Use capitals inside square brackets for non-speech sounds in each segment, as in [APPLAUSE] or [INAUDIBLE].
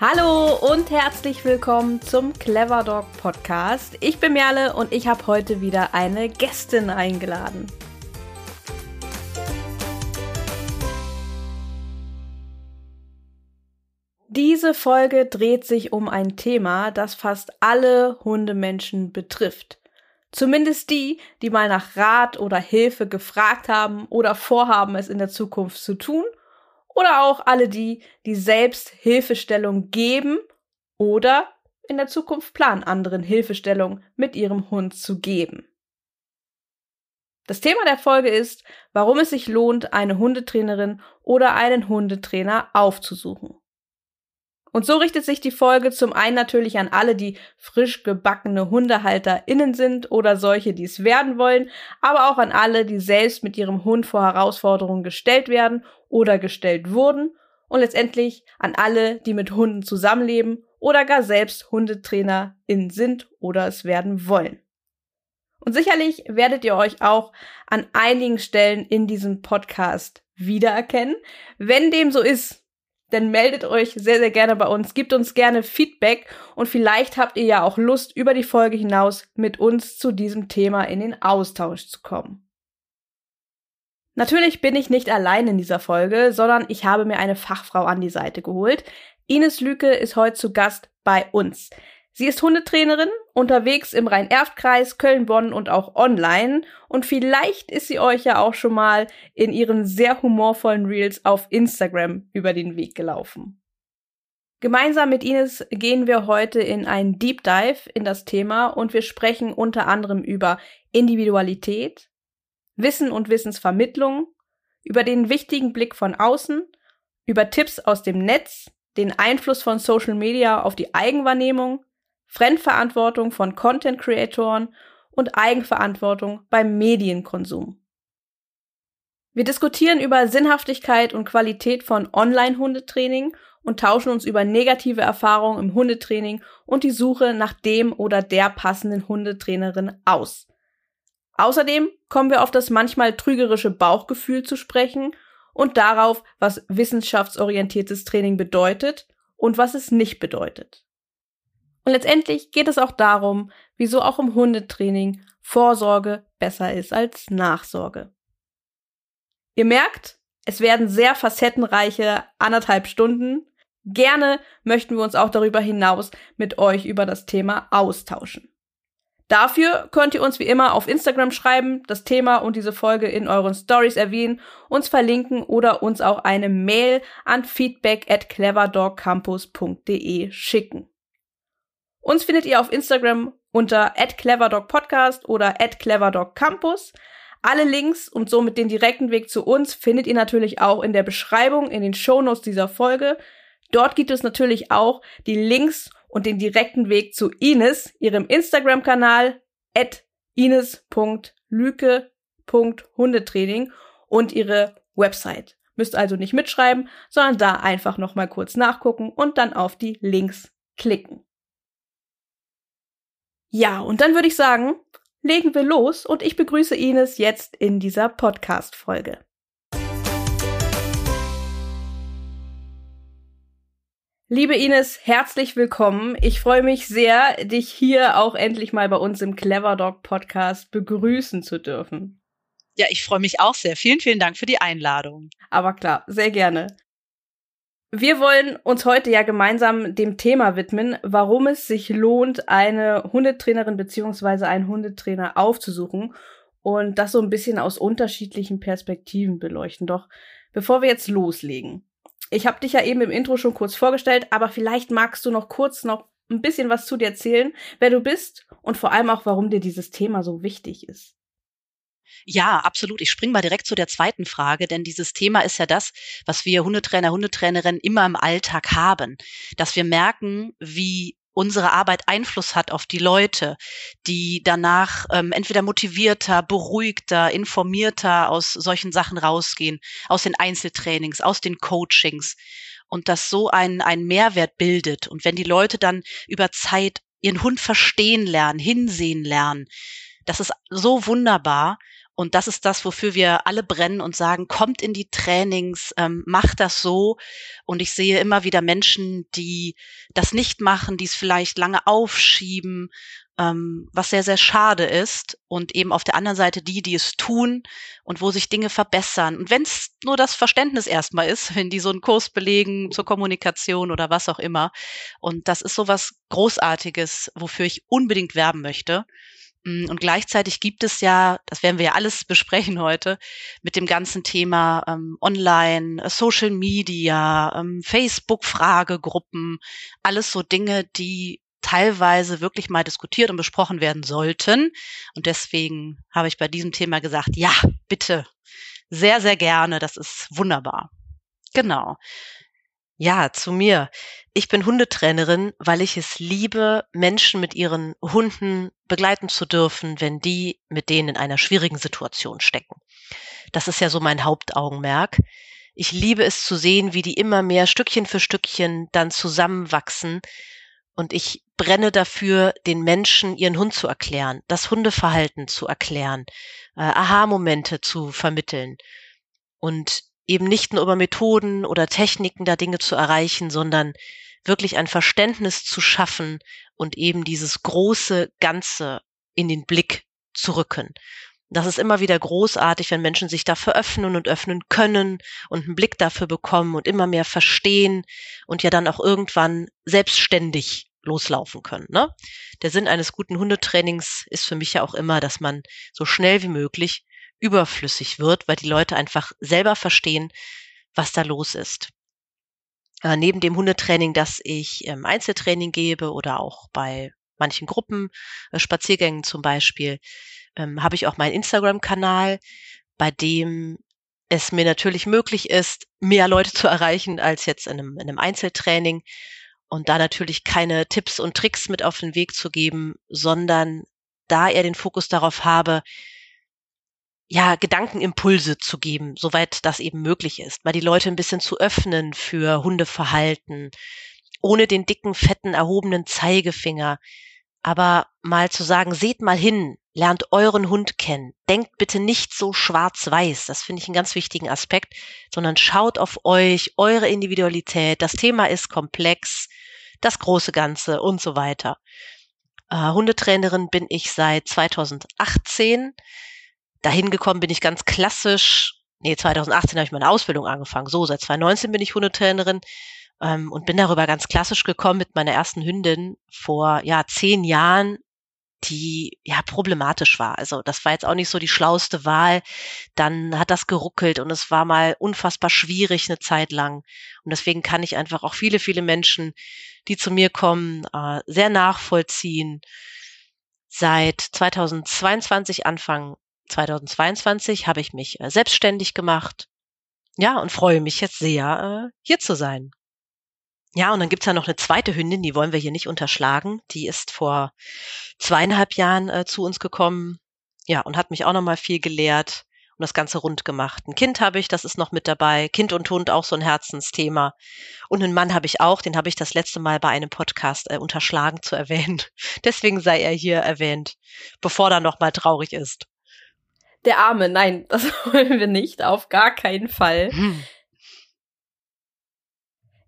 Hallo und herzlich willkommen zum Clever Dog Podcast. Ich bin Merle und ich habe heute wieder eine Gästin eingeladen. Diese Folge dreht sich um ein Thema, das fast alle Hundemenschen betrifft. Zumindest die, die mal nach Rat oder Hilfe gefragt haben oder vorhaben, es in der Zukunft zu tun oder auch alle die, die selbst Hilfestellung geben oder in der Zukunft planen, anderen Hilfestellung mit ihrem Hund zu geben. Das Thema der Folge ist, warum es sich lohnt, eine Hundetrainerin oder einen Hundetrainer aufzusuchen. Und so richtet sich die Folge zum einen natürlich an alle, die frisch gebackene HundehalterInnen sind oder solche, die es werden wollen, aber auch an alle, die selbst mit ihrem Hund vor Herausforderungen gestellt werden oder gestellt wurden und letztendlich an alle, die mit Hunden zusammenleben oder gar selbst HundetrainerInnen sind oder es werden wollen. Und sicherlich werdet ihr euch auch an einigen Stellen in diesem Podcast wiedererkennen. Wenn dem so ist, dann meldet euch sehr, sehr gerne bei uns, gebt uns gerne Feedback und vielleicht habt ihr ja auch Lust, über die Folge hinaus mit uns zu diesem Thema in den Austausch zu kommen. Natürlich bin ich nicht allein in dieser Folge, sondern ich habe mir eine Fachfrau an die Seite geholt. Ines Lüke ist heute zu Gast bei uns. Sie ist Hundetrainerin, unterwegs im Rhein-Erft-Kreis, Köln-Bonn und auch online. Und vielleicht ist sie euch ja auch schon mal in ihren sehr humorvollen Reels auf Instagram über den Weg gelaufen. Gemeinsam mit Ines gehen wir heute in einen Deep Dive in das Thema und wir sprechen unter anderem über Individualität, Wissen und Wissensvermittlung, über den wichtigen Blick von außen, über Tipps aus dem Netz, den Einfluss von Social Media auf die Eigenwahrnehmung, Fremdverantwortung von Content Creatoren und Eigenverantwortung beim Medienkonsum. Wir diskutieren über Sinnhaftigkeit und Qualität von Online-Hundetraining und tauschen uns über negative Erfahrungen im Hundetraining und die Suche nach dem oder der passenden Hundetrainerin aus. Außerdem kommen wir auf das manchmal trügerische Bauchgefühl zu sprechen und darauf, was wissenschaftsorientiertes Training bedeutet und was es nicht bedeutet. Und letztendlich geht es auch darum, wieso auch im Hundetraining Vorsorge besser ist als Nachsorge. Ihr merkt, es werden sehr facettenreiche anderthalb Stunden. Gerne möchten wir uns auch darüber hinaus mit euch über das Thema austauschen. Dafür könnt ihr uns wie immer auf Instagram schreiben, das Thema und diese Folge in euren Stories erwähnen, uns verlinken oder uns auch eine Mail an feedback at cleverdogcampus.de schicken. Uns findet ihr auf Instagram unter @cleverdogpodcast oder @cleverdogcampus. Alle Links und somit den direkten Weg zu uns findet ihr natürlich auch in der Beschreibung, in den Shownotes dieser Folge. Dort gibt es natürlich auch die Links und den direkten Weg zu Ines, ihrem Instagram-Kanal at ines.lüke.hundetraining und ihre Website. Müsst also nicht mitschreiben, sondern da einfach nochmal kurz nachgucken und dann auf die Links klicken. Ja, und dann würde ich sagen, legen wir los und ich begrüße Ines jetzt in dieser Podcast-Folge. Liebe Ines, herzlich willkommen. Ich freue mich sehr, dich hier auch endlich mal bei uns im Clever Dog Podcast begrüßen zu dürfen. Ja, ich freue mich auch sehr. Vielen, vielen Dank für die Einladung. Aber klar, sehr gerne. Wir wollen uns heute ja gemeinsam dem Thema widmen, warum es sich lohnt, eine Hundetrainerin beziehungsweise einen Hundetrainer aufzusuchen und das so ein bisschen aus unterschiedlichen Perspektiven beleuchten. Doch bevor wir jetzt loslegen, ich habe dich ja eben im Intro schon kurz vorgestellt, aber vielleicht magst du noch kurz noch ein bisschen was zu dir erzählen, wer du bist und vor allem auch, warum dir dieses Thema so wichtig ist. Ja, absolut. Ich springe mal direkt zu der zweiten Frage, denn dieses Thema ist ja das, was wir Hundetrainer, Hundetrainerinnen immer im Alltag haben, dass wir merken, wie unsere Arbeit Einfluss hat auf die Leute, die danach ähm, entweder motivierter, beruhigter, informierter aus solchen Sachen rausgehen, aus den Einzeltrainings, aus den Coachings und das so einen, einen Mehrwert bildet. Und wenn die Leute dann über Zeit ihren Hund verstehen lernen, hinsehen lernen, das ist so wunderbar. Und das ist das, wofür wir alle brennen und sagen, kommt in die Trainings, ähm, macht das so. Und ich sehe immer wieder Menschen, die das nicht machen, die es vielleicht lange aufschieben, ähm, was sehr, sehr schade ist. Und eben auf der anderen Seite die, die es tun und wo sich Dinge verbessern. Und wenn es nur das Verständnis erstmal ist, [LAUGHS] wenn die so einen Kurs belegen zur Kommunikation oder was auch immer. Und das ist so was Großartiges, wofür ich unbedingt werben möchte. Mm, und gleichzeitig gibt es ja, das werden wir ja alles [LAUGHS] besprechen heute, mit dem ganzen Thema ähm, Online, äh, Social Media, ähm, Facebook-Fragegruppen, alles so Dinge, die teilweise wirklich mal diskutiert und besprochen werden sollten. Und deswegen habe ich bei diesem Thema gesagt, ja, bitte, sehr, sehr gerne, das ist wunderbar. Genau. Ja, zu mir. Ich bin Hundetrainerin, weil ich es liebe, Menschen mit ihren Hunden begleiten zu dürfen, wenn die mit denen in einer schwierigen Situation stecken. Das ist ja so mein Hauptaugenmerk. Ich liebe es zu sehen, wie die immer mehr Stückchen für Stückchen dann zusammenwachsen. Und ich brenne dafür, den Menschen ihren Hund zu erklären, das Hundeverhalten zu erklären, äh, Aha-Momente zu vermitteln. Und eben nicht nur über Methoden oder Techniken da Dinge zu erreichen, sondern wirklich ein Verständnis zu schaffen und eben dieses große Ganze in den Blick zu rücken. Das ist immer wieder großartig, wenn Menschen sich dafür öffnen und öffnen können und einen Blick dafür bekommen und immer mehr verstehen und ja dann auch irgendwann selbstständig loslaufen können. Ne? Der Sinn eines guten Hundetrainings ist für mich ja auch immer, dass man so schnell wie möglich überflüssig wird, weil die Leute einfach selber verstehen, was da los ist. Äh, neben dem Hundetraining, das ich im Einzeltraining gebe oder auch bei manchen Gruppen, äh, Spaziergängen zum Beispiel, ähm, habe ich auch meinen Instagram-Kanal, bei dem es mir natürlich möglich ist, mehr Leute zu erreichen als jetzt in einem, in einem Einzeltraining und da natürlich keine Tipps und Tricks mit auf den Weg zu geben, sondern da eher den Fokus darauf habe, ja, Gedankenimpulse zu geben, soweit das eben möglich ist, mal die Leute ein bisschen zu öffnen für Hundeverhalten, ohne den dicken, fetten, erhobenen Zeigefinger, aber mal zu sagen, seht mal hin, lernt euren Hund kennen, denkt bitte nicht so schwarz-weiß, das finde ich einen ganz wichtigen Aspekt, sondern schaut auf euch, eure Individualität, das Thema ist komplex, das große Ganze und so weiter. Äh, Hundetrainerin bin ich seit 2018 dahin gekommen bin ich ganz klassisch. Nee, 2018 habe ich meine Ausbildung angefangen. So, seit 2019 bin ich Hundetrainerin ähm, und bin darüber ganz klassisch gekommen mit meiner ersten Hündin vor ja zehn Jahren, die ja problematisch war. Also das war jetzt auch nicht so die schlauste Wahl. Dann hat das geruckelt und es war mal unfassbar schwierig eine Zeit lang. Und deswegen kann ich einfach auch viele, viele Menschen, die zu mir kommen, äh, sehr nachvollziehen. Seit 2022 Anfang 2022 habe ich mich äh, selbstständig gemacht. Ja, und freue mich jetzt sehr, äh, hier zu sein. Ja, und dann gibt's ja noch eine zweite Hündin, die wollen wir hier nicht unterschlagen. Die ist vor zweieinhalb Jahren äh, zu uns gekommen. Ja, und hat mich auch nochmal viel gelehrt und das Ganze rund gemacht. Ein Kind habe ich, das ist noch mit dabei. Kind und Hund auch so ein Herzensthema. Und einen Mann habe ich auch, den habe ich das letzte Mal bei einem Podcast äh, unterschlagen zu erwähnen. [LAUGHS] Deswegen sei er hier erwähnt, bevor er nochmal traurig ist. Der Arme, nein, [LAUGHS] das wollen wir nicht, auf gar keinen Fall. Hm.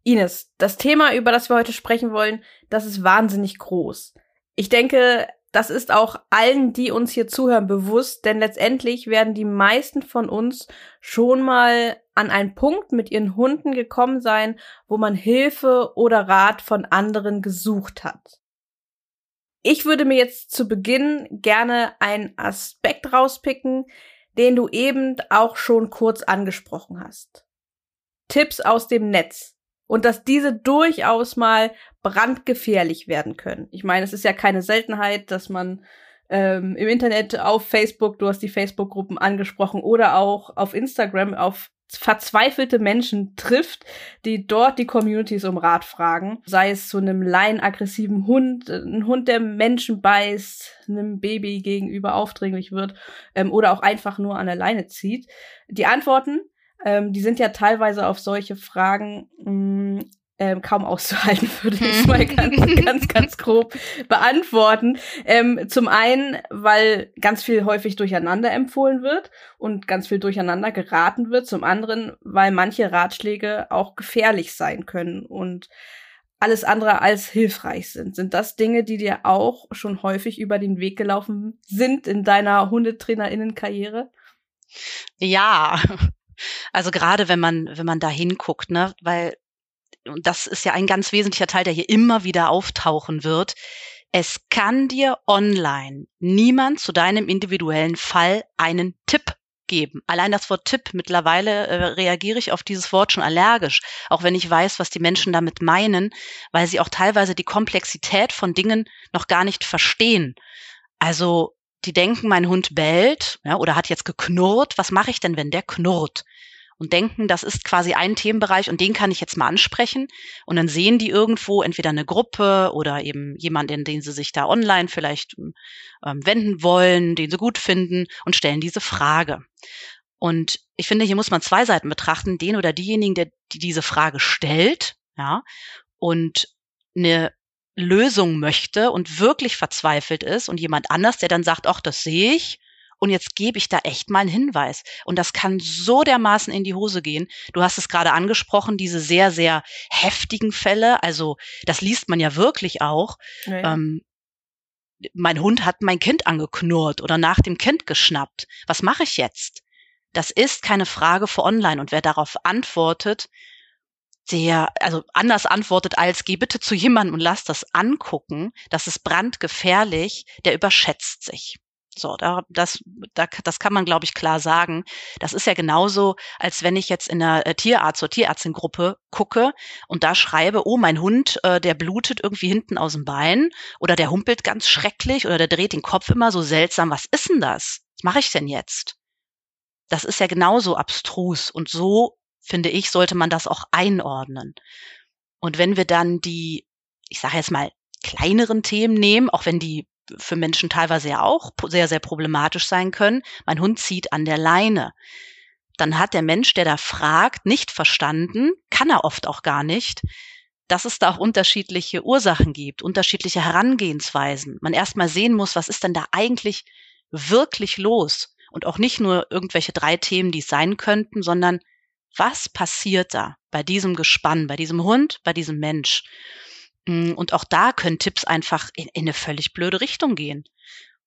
Ines, das Thema, über das wir heute sprechen wollen, das ist wahnsinnig groß. Ich denke, das ist auch allen, die uns hier zuhören, bewusst, denn letztendlich werden die meisten von uns schon mal an einen Punkt mit ihren Hunden gekommen sein, wo man Hilfe oder Rat von anderen gesucht hat. Ich würde mir jetzt zu Beginn gerne einen Aspekt rauspicken, den du eben auch schon kurz angesprochen hast. Tipps aus dem Netz. Und dass diese durchaus mal brandgefährlich werden können. Ich meine, es ist ja keine Seltenheit, dass man ähm, im Internet auf Facebook, du hast die Facebook-Gruppen angesprochen, oder auch auf Instagram auf verzweifelte Menschen trifft, die dort die Communities um Rat fragen. Sei es zu einem laienaggressiven Hund, ein Hund, der Menschen beißt, einem Baby gegenüber aufdringlich wird ähm, oder auch einfach nur an der Leine zieht. Die Antworten, ähm, die sind ja teilweise auf solche Fragen mh, mm, ähm, kaum auszuhalten, [LAUGHS] würde ich mal ganz, ganz, ganz grob beantworten. Ähm, zum einen, weil ganz viel häufig durcheinander empfohlen wird und ganz viel durcheinander geraten wird. Zum anderen, weil manche Ratschläge auch gefährlich sein können und alles andere als hilfreich sind. Sind das Dinge, die dir auch schon häufig über den Weg gelaufen sind in deiner Hundetrainerinnenkarriere? Ja, [LAUGHS] also gerade wenn man, wenn man da hinguckt, ne, weil und das ist ja ein ganz wesentlicher Teil, der hier immer wieder auftauchen wird. Es kann dir online niemand zu deinem individuellen Fall einen Tipp geben. Allein das Wort Tipp, mittlerweile äh, reagiere ich auf dieses Wort schon allergisch, auch wenn ich weiß, was die Menschen damit meinen, weil sie auch teilweise die Komplexität von Dingen noch gar nicht verstehen. Also die denken, mein Hund bellt ja, oder hat jetzt geknurrt. Was mache ich denn, wenn der knurrt? Und denken, das ist quasi ein Themenbereich und den kann ich jetzt mal ansprechen. Und dann sehen die irgendwo entweder eine Gruppe oder eben jemanden, den sie sich da online vielleicht ähm, wenden wollen, den sie gut finden und stellen diese Frage. Und ich finde, hier muss man zwei Seiten betrachten, den oder diejenigen, der die diese Frage stellt, ja, und eine Lösung möchte und wirklich verzweifelt ist und jemand anders, der dann sagt, ach, das sehe ich und jetzt gebe ich da echt mal einen Hinweis. Und das kann so dermaßen in die Hose gehen. Du hast es gerade angesprochen, diese sehr, sehr heftigen Fälle. Also das liest man ja wirklich auch. Ja. Ähm, mein Hund hat mein Kind angeknurrt oder nach dem Kind geschnappt. Was mache ich jetzt? Das ist keine Frage für online. Und wer darauf antwortet, der, also anders antwortet als, geh bitte zu jemandem und lass das angucken, das ist brandgefährlich, der überschätzt sich. So, da, das, da, das kann man, glaube ich, klar sagen. Das ist ja genauso, als wenn ich jetzt in einer äh, Tierarzt- oder Tierärztin-Gruppe gucke und da schreibe, oh, mein Hund, äh, der blutet irgendwie hinten aus dem Bein oder der humpelt ganz schrecklich oder der dreht den Kopf immer so seltsam. Was ist denn das? Was mache ich denn jetzt? Das ist ja genauso abstrus und so, finde ich, sollte man das auch einordnen. Und wenn wir dann die, ich sage jetzt mal, kleineren Themen nehmen, auch wenn die für Menschen teilweise ja auch sehr, sehr problematisch sein können. Mein Hund zieht an der Leine. Dann hat der Mensch, der da fragt, nicht verstanden, kann er oft auch gar nicht, dass es da auch unterschiedliche Ursachen gibt, unterschiedliche Herangehensweisen. Man erstmal sehen muss, was ist denn da eigentlich wirklich los? Und auch nicht nur irgendwelche drei Themen, die es sein könnten, sondern was passiert da bei diesem Gespann, bei diesem Hund, bei diesem Mensch? Mm, und auch da können Tipps einfach in, in eine völlig blöde Richtung gehen.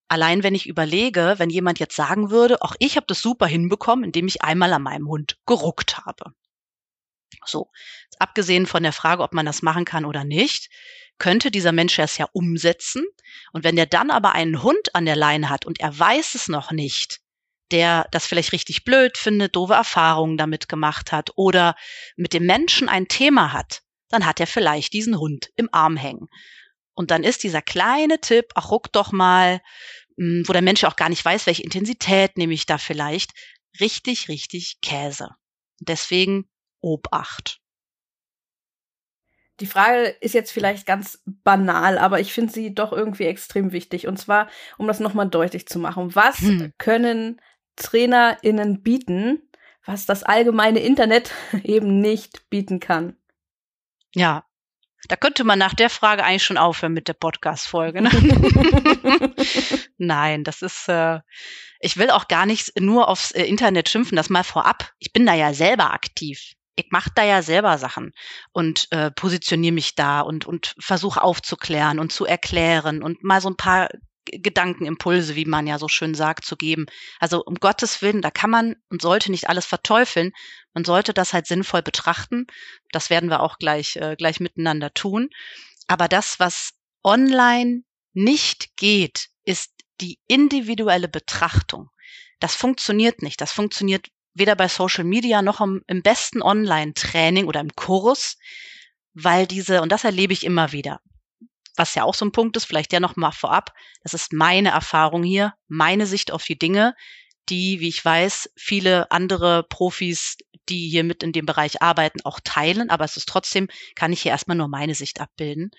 Allein wenn ich überlege, wenn jemand jetzt sagen würde, auch ich habe das super hinbekommen, indem ich einmal an meinem Hund geruckt habe. So, abgesehen von der Frage, ob man das machen kann oder nicht, könnte dieser Mensch es ja umsetzen. Und wenn der dann aber einen Hund an der Leine hat und er weiß es noch nicht, der das vielleicht richtig blöd findet, doofe Erfahrungen damit gemacht hat oder mit dem Menschen ein Thema hat, dann hat er vielleicht diesen Hund im Arm hängen. Und dann ist dieser kleine Tipp, ach ruck doch mal, hm, wo der Mensch auch gar nicht weiß, welche Intensität nehme ich da vielleicht, richtig, richtig Käse. Deswegen Obacht. Die Frage ist jetzt vielleicht ganz banal, aber ich finde sie doch irgendwie extrem wichtig. Und zwar, um das nochmal deutlich zu machen. Was hm. können TrainerInnen bieten, was das allgemeine Internet [LAUGHS] eben nicht bieten kann? Ja, da könnte man nach der Frage eigentlich schon aufhören mit der Podcast-Folge. Ne? [LAUGHS] Nein, das ist, äh, ich will auch gar nicht nur aufs äh, Internet schimpfen, das mal vorab. Ich bin da ja selber aktiv. Ich mache da ja selber Sachen und äh, positioniere mich da und, und versuche aufzuklären und zu erklären und mal so ein paar Gedankenimpulse, wie man ja so schön sagt, zu geben. Also um Gottes Willen, da kann man und sollte nicht alles verteufeln. Man sollte das halt sinnvoll betrachten. Das werden wir auch gleich, äh, gleich miteinander tun. Aber das, was online nicht geht, ist die individuelle Betrachtung. Das funktioniert nicht. Das funktioniert weder bei Social Media noch im, im besten Online-Training oder im Kurs, weil diese, und das erlebe ich immer wieder, was ja auch so ein Punkt ist, vielleicht ja noch mal vorab, das ist meine Erfahrung hier, meine Sicht auf die Dinge, die, wie ich weiß, viele andere Profis, die hier mit in dem Bereich arbeiten, auch teilen. Aber es ist trotzdem, kann ich hier erstmal nur meine Sicht abbilden.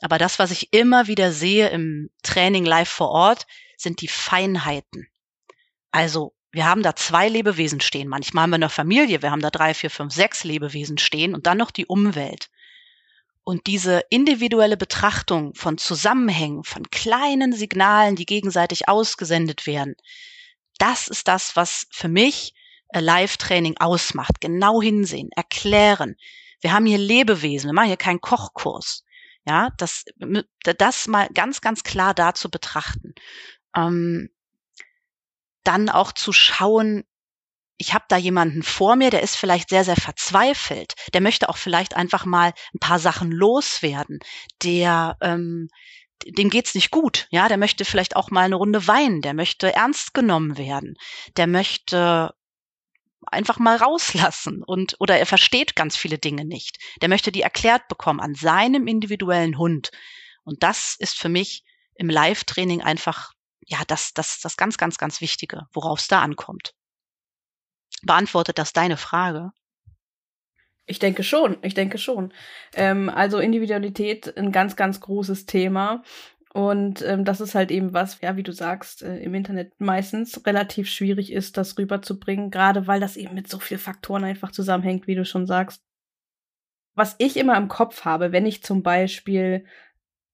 Aber das, was ich immer wieder sehe im Training live vor Ort, sind die Feinheiten. Also, wir haben da zwei Lebewesen stehen. Manchmal haben wir eine Familie, wir haben da drei, vier, fünf, sechs Lebewesen stehen und dann noch die Umwelt. Und diese individuelle Betrachtung von Zusammenhängen, von kleinen Signalen, die gegenseitig ausgesendet werden, das ist das, was für mich äh, Live-Training ausmacht. Genau hinsehen, erklären. Wir haben hier Lebewesen, wir machen hier keinen Kochkurs. Ja, das, das mal ganz, ganz klar da zu betrachten. Ähm, dann auch zu schauen, ich habe da jemanden vor mir, der ist vielleicht sehr, sehr verzweifelt. Der möchte auch vielleicht einfach mal ein paar Sachen loswerden. Der, ähm, dem geht's nicht gut. Ja, der möchte vielleicht auch mal eine Runde weinen. Der möchte ernst genommen werden. Der möchte einfach mal rauslassen und oder er versteht ganz viele Dinge nicht. Der möchte die erklärt bekommen an seinem individuellen Hund. Und das ist für mich im Live-Training einfach ja das das das ganz ganz ganz Wichtige, worauf es da ankommt. Beantwortet das deine Frage? Ich denke schon, ich denke schon. Ähm, also Individualität ein ganz, ganz großes Thema. Und ähm, das ist halt eben was, ja, wie du sagst, äh, im Internet meistens relativ schwierig ist, das rüberzubringen, gerade weil das eben mit so vielen Faktoren einfach zusammenhängt, wie du schon sagst. Was ich immer im Kopf habe, wenn ich zum Beispiel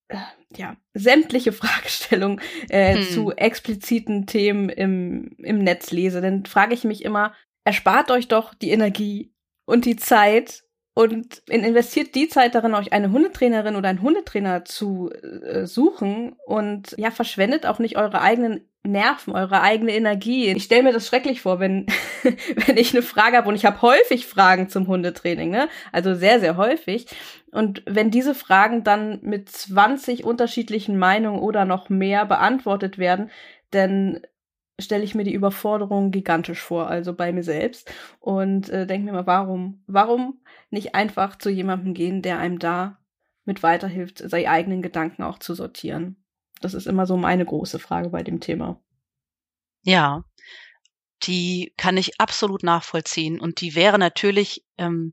äh, ja, sämtliche [LAUGHS] Fragestellungen äh, hm. zu expliziten Themen im, im Netz lese, dann frage ich mich immer, erspart euch doch die Energie und die Zeit und investiert die Zeit darin, euch eine Hundetrainerin oder einen Hundetrainer zu äh, suchen und ja, verschwendet auch nicht eure eigenen Nerven, eure eigene Energie. Ich stelle mir das schrecklich vor, wenn, [LAUGHS] wenn ich eine Frage habe und ich habe häufig Fragen zum Hundetraining, ne? Also sehr, sehr häufig. Und wenn diese Fragen dann mit 20 unterschiedlichen Meinungen oder noch mehr beantwortet werden, dann stelle ich mir die Überforderung gigantisch vor, also bei mir selbst. Und äh, denke mir mal, warum, warum nicht einfach zu jemandem gehen, der einem da mit weiterhilft, seine eigenen Gedanken auch zu sortieren? Das ist immer so meine große Frage bei dem Thema. Ja, die kann ich absolut nachvollziehen. Und die wäre natürlich ähm,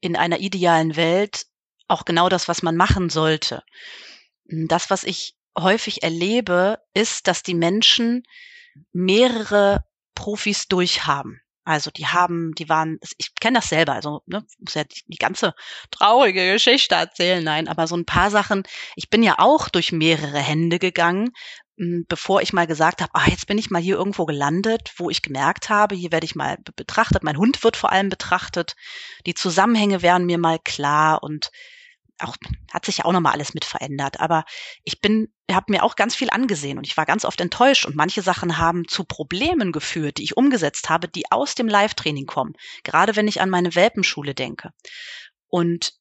in einer idealen Welt auch genau das, was man machen sollte. Das, was ich häufig erlebe, ist, dass die Menschen mehrere Profis durchhaben. Also die haben, die waren, ich kenne das selber, also ne, muss ja die, die ganze traurige Geschichte erzählen, nein, aber so ein paar Sachen. Ich bin ja auch durch mehrere Hände gegangen, hm, bevor ich mal gesagt habe, ah, jetzt bin ich mal hier irgendwo gelandet, wo ich gemerkt habe, hier werde ich mal betrachtet, mein Hund wird vor allem betrachtet, die Zusammenhänge wären mir mal klar und auch hat sich ja auch nochmal alles mit verändert. Aber ich bin, habe mir auch ganz viel angesehen und ich war ganz oft enttäuscht und manche Sachen haben zu Problemen geführt, die ich umgesetzt habe, die aus dem Live-Training kommen. Gerade wenn ich an meine Welpenschule denke. Und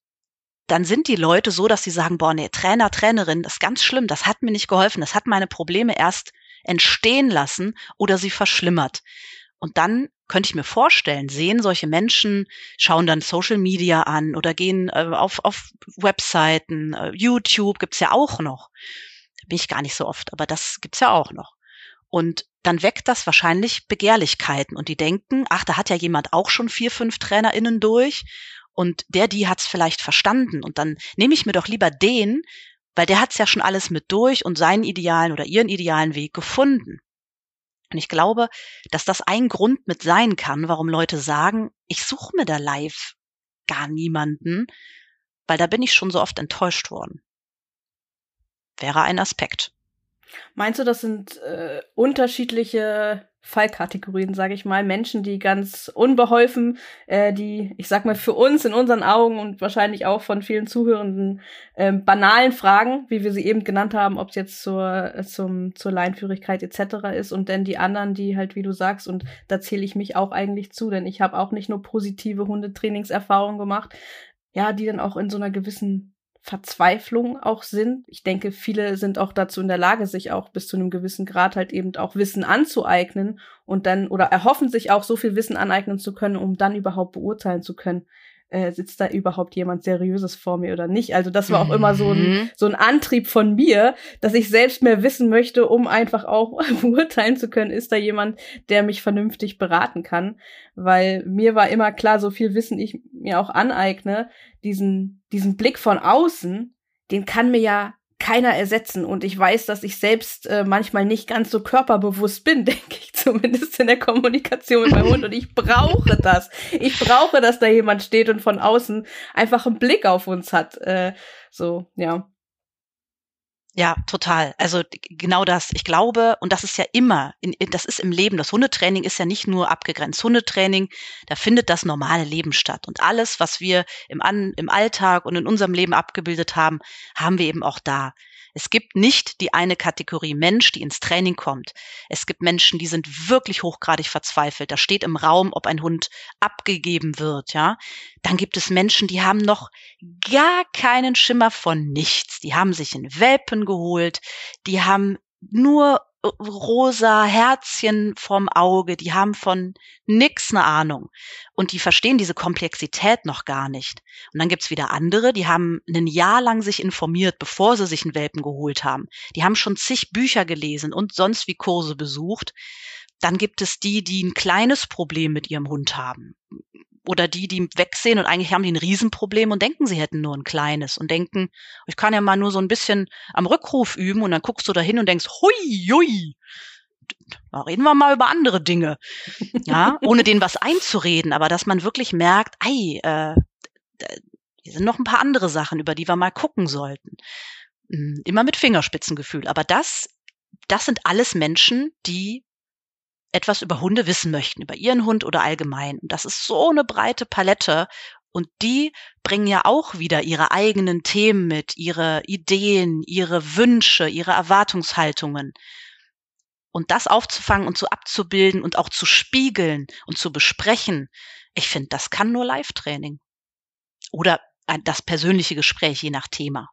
dann sind die Leute so, dass sie sagen, boah, nee, Trainer, Trainerin, das ist ganz schlimm, das hat mir nicht geholfen, das hat meine Probleme erst entstehen lassen oder sie verschlimmert. Und dann könnte ich mir vorstellen, sehen solche Menschen, schauen dann Social Media an oder gehen äh, auf, auf Webseiten, äh, YouTube gibt's ja auch noch. Da bin ich gar nicht so oft, aber das gibt's ja auch noch. Und dann weckt das wahrscheinlich Begehrlichkeiten und die denken, ach, da hat ja jemand auch schon vier, fünf TrainerInnen durch und der, die hat's vielleicht verstanden und dann nehme ich mir doch lieber den, weil der hat's ja schon alles mit durch und seinen idealen oder ihren idealen Weg gefunden. Und ich glaube, dass das ein Grund mit sein kann, warum Leute sagen, ich suche mir da live gar niemanden, weil da bin ich schon so oft enttäuscht worden. Wäre ein Aspekt. Meinst du, das sind äh, unterschiedliche Fallkategorien, sage ich mal, Menschen, die ganz unbeholfen, äh, die, ich sag mal, für uns in unseren Augen und wahrscheinlich auch von vielen Zuhörenden äh, banalen Fragen, wie wir sie eben genannt haben, ob es jetzt zur, zum, zur Leinführigkeit etc. ist und dann die anderen, die halt, wie du sagst, und da zähle ich mich auch eigentlich zu, denn ich habe auch nicht nur positive Hundetrainingserfahrungen gemacht, ja, die dann auch in so einer gewissen Verzweiflung auch sind. Ich denke, viele sind auch dazu in der Lage, sich auch bis zu einem gewissen Grad halt eben auch Wissen anzueignen und dann oder erhoffen sich auch so viel Wissen aneignen zu können, um dann überhaupt beurteilen zu können, äh, sitzt da überhaupt jemand Seriöses vor mir oder nicht. Also das war auch mhm. immer so ein, mhm. so ein Antrieb von mir, dass ich selbst mehr wissen möchte, um einfach auch [LAUGHS] beurteilen zu können, ist da jemand, der mich vernünftig beraten kann. Weil mir war immer klar, so viel Wissen ich mir auch aneigne, diesen, diesen Blick von außen, den kann mir ja keiner ersetzen. Und ich weiß, dass ich selbst äh, manchmal nicht ganz so körperbewusst bin, [LAUGHS] denke ich zumindest in der Kommunikation mit meinem Hund. Und ich brauche das. Ich brauche, dass da jemand steht und von außen einfach einen Blick auf uns hat. Äh, so, ja. Ja, total. Also genau das. Ich glaube, und das ist ja immer, in, das ist im Leben, das Hundetraining ist ja nicht nur abgegrenzt. Hundetraining, da findet das normale Leben statt. Und alles, was wir im, An, im Alltag und in unserem Leben abgebildet haben, haben wir eben auch da. Es gibt nicht die eine Kategorie Mensch, die ins Training kommt. Es gibt Menschen, die sind wirklich hochgradig verzweifelt. Da steht im Raum, ob ein Hund abgegeben wird, ja. Dann gibt es Menschen, die haben noch gar keinen Schimmer von nichts. Die haben sich einen Welpen geholt, die haben nur rosa Herzchen vorm Auge, die haben von nix eine Ahnung und die verstehen diese Komplexität noch gar nicht. Und dann gibt's wieder andere, die haben ein Jahr lang sich informiert, bevor sie sich einen Welpen geholt haben. Die haben schon zig Bücher gelesen und sonst wie Kurse besucht. Dann gibt es die, die ein kleines Problem mit ihrem Hund haben oder die, die wegsehen und eigentlich haben die ein Riesenproblem und denken, sie hätten nur ein kleines und denken, ich kann ja mal nur so ein bisschen am Rückruf üben und dann guckst du da hin und denkst, hui, hui, da reden wir mal über andere Dinge. Ja, ohne denen was einzureden, aber dass man wirklich merkt, ei, äh, hier sind noch ein paar andere Sachen, über die wir mal gucken sollten. Hm, immer mit Fingerspitzengefühl. Aber das, das sind alles Menschen, die etwas über Hunde wissen möchten, über ihren Hund oder allgemein. Und das ist so eine breite Palette. Und die bringen ja auch wieder ihre eigenen Themen mit, ihre Ideen, ihre Wünsche, ihre Erwartungshaltungen. Und das aufzufangen und so abzubilden und auch zu spiegeln und zu besprechen, ich finde, das kann nur Live-Training. Oder das persönliche Gespräch, je nach Thema.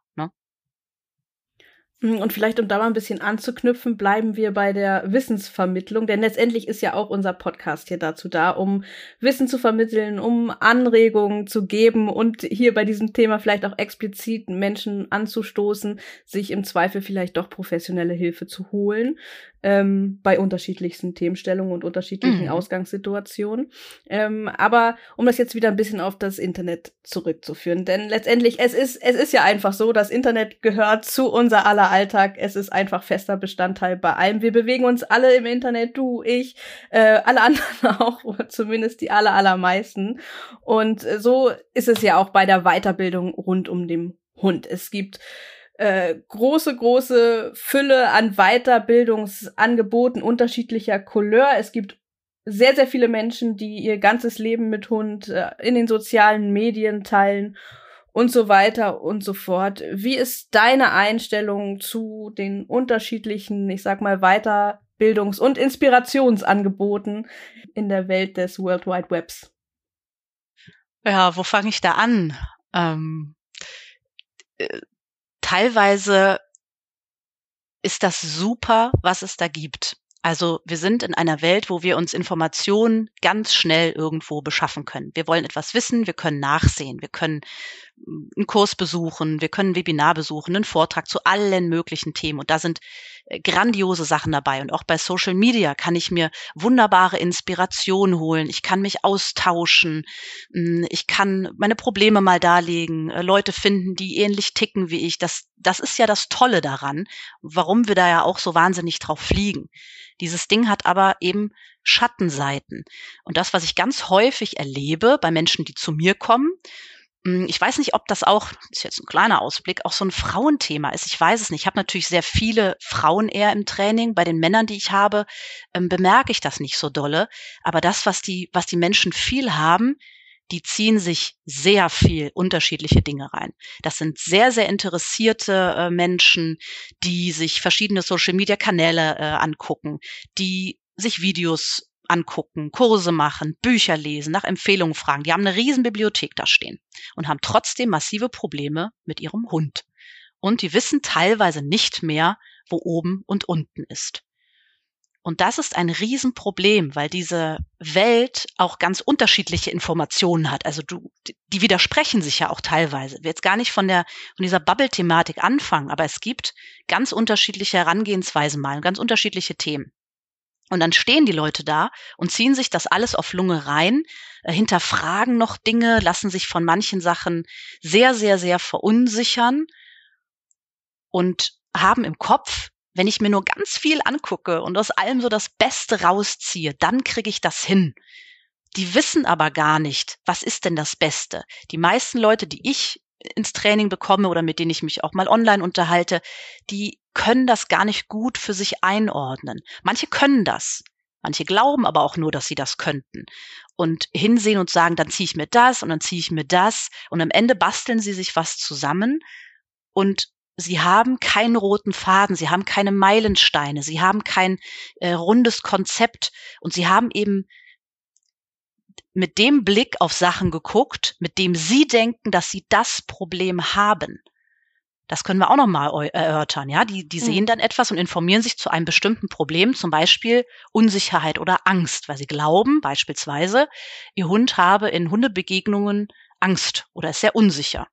Hm, und vielleicht, um da mal ein bisschen anzuknüpfen, bleiben wir bei der Wissensvermittlung, denn letztendlich ist ja auch unser Podcast hier dazu da, um Wissen zu vermitteln, um Anregungen zu geben und hier bei diesem Thema vielleicht auch explizit Menschen anzustoßen, sich im Zweifel vielleicht doch professionelle Hilfe zu holen ähm, bei unterschiedlichsten Themenstellungen und unterschiedlichen mhm. Ausgangssituationen. Ähm, aber um das jetzt wieder ein bisschen auf das Internet zurückzuführen, denn letztendlich es ist es ist ja einfach so, das Internet gehört zu unser aller Alltag. Es ist einfach fester Bestandteil bei allem. Wir bewegen uns alle im Internet, du, ich, äh, alle anderen [LAUGHS] auch, zumindest die aller allermeisten. Und so ist es ja auch bei der Weiterbildung rund um den Hund. Es gibt äh, große, große Fülle an Weiterbildungsangeboten unterschiedlicher Couleur. Es gibt sehr, sehr viele Menschen, die ihr ganzes Leben mit Hund äh, in den sozialen Medien teilen und so weiter und so fort. Wie ist deine Einstellung zu den unterschiedlichen, ich sag mal, Weiterbildungs- und Inspirationsangeboten in der Welt des World Wide Webs? Ja, wo fange ich da an? Ähm, äh, teilweise ist das super, was es da gibt. Also wir sind in einer Welt, wo wir uns Informationen ganz schnell irgendwo beschaffen können. Wir wollen etwas wissen, wir können nachsehen, wir können einen Kurs besuchen, wir können ein Webinar besuchen, einen Vortrag zu allen möglichen Themen. Und da sind grandiose Sachen dabei. Und auch bei Social Media kann ich mir wunderbare Inspiration holen. Ich kann mich austauschen. Hm, ich kann meine Probleme mal darlegen, äh, Leute finden, die ähnlich ticken wie ich. Das, das ist ja das Tolle daran, warum wir da ja auch so wahnsinnig drauf fliegen. Dieses Ding hat aber eben Schattenseiten. Und das, was ich ganz häufig erlebe bei Menschen, die zu mir kommen, ich weiß nicht, ob das auch, ist jetzt ein kleiner Ausblick, auch so ein Frauenthema ist. Ich weiß es nicht. Ich habe natürlich sehr viele Frauen eher im Training. Bei den Männern, die ich habe, ähm, bemerke ich das nicht so dolle. Aber das, was die, was die Menschen viel haben, die ziehen sich sehr viel unterschiedliche Dinge rein. Das sind sehr, sehr interessierte äh, Menschen, die sich verschiedene Social-Media-Kanäle äh, angucken, die sich Videos angucken, Kurse machen, Bücher lesen, nach Empfehlungen fragen. Die haben eine riesen Bibliothek da stehen und haben trotzdem massive Probleme mit ihrem Hund. Und die wissen teilweise nicht mehr, wo oben und unten ist. Und das ist ein Riesenproblem, weil diese Welt auch ganz unterschiedliche Informationen hat. Also du, die widersprechen sich ja auch teilweise. Ich will jetzt gar nicht von der, von dieser Bubble-Thematik anfangen, aber es gibt ganz unterschiedliche Herangehensweisen mal, ganz unterschiedliche Themen. Und dann stehen die Leute da und ziehen sich das alles auf Lunge rein, äh, hinterfragen noch Dinge, lassen sich von manchen Sachen sehr, sehr, sehr verunsichern. und haben im Kopf, wenn ich mir nur ganz viel angucke und aus allem so das Beste rausziehe, dann kriege ich das hin. Die wissen aber gar nicht, was ist denn das Beste. Die meisten Leute, die ich ins Training bekomme oder mit denen ich mich auch mal online unterhalte, die können das gar nicht gut für sich einordnen. Manche können das. Manche glauben aber auch nur, dass sie das könnten. Und hinsehen und sagen, dann ziehe ich mir das und dann ziehe ich mir das. Und am Ende basteln sie sich was zusammen und sie haben keinen roten Faden, sie haben keine Meilensteine, sie haben kein äh, rundes Konzept und sie haben eben mit dem Blick auf Sachen geguckt, mit dem Sie denken, dass Sie das Problem haben. Das können wir auch nochmal erörtern, ja. Die, die sehen mhm. dann etwas und informieren sich zu einem bestimmten Problem, zum Beispiel Unsicherheit oder Angst, weil sie glauben, beispielsweise, ihr Hund habe in Hundebegegnungen Angst oder ist sehr unsicher.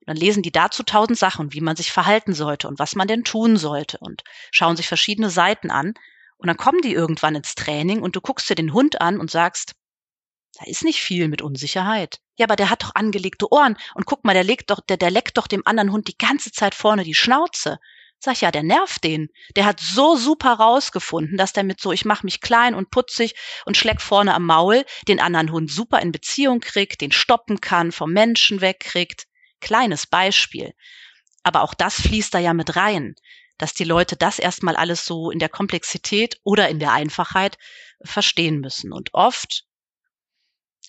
Und dann lesen die dazu tausend Sachen, wie man sich verhalten sollte und was man denn tun sollte und schauen sich verschiedene Seiten an. Und dann kommen die irgendwann ins Training und du guckst dir den Hund an und sagst, da ist nicht viel mit Unsicherheit. Ja, aber der hat doch angelegte Ohren. Und guck mal, der legt doch, der, der leckt doch dem anderen Hund die ganze Zeit vorne die Schnauze. Sag ich, ja, der nervt den. Der hat so super rausgefunden, dass der mit so, ich mach mich klein und putzig und schleck vorne am Maul, den anderen Hund super in Beziehung kriegt, den stoppen kann, vom Menschen wegkriegt. Kleines Beispiel. Aber auch das fließt da ja mit rein, dass die Leute das erstmal alles so in der Komplexität oder in der Einfachheit verstehen müssen. Und oft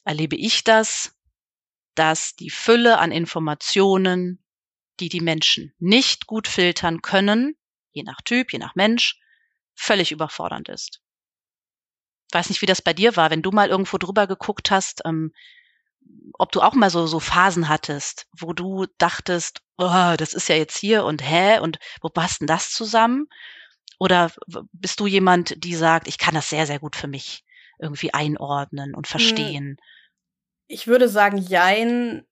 erlebe ich das, dass die Fülle an Informationen, die die Menschen nicht gut filtern können, je nach Typ, je nach Mensch, völlig überfordernd ist. Ich weiß nicht, wie das bei dir war, wenn du mal irgendwo drüber geguckt hast, ähm, ob du auch mal so, so Phasen hattest, wo du dachtest, oh, das ist ja jetzt hier und hä und wo passt denn das zusammen? Oder bist du jemand, die sagt, ich kann das sehr, sehr gut für mich irgendwie einordnen und hm. verstehen? Ich würde sagen, jein,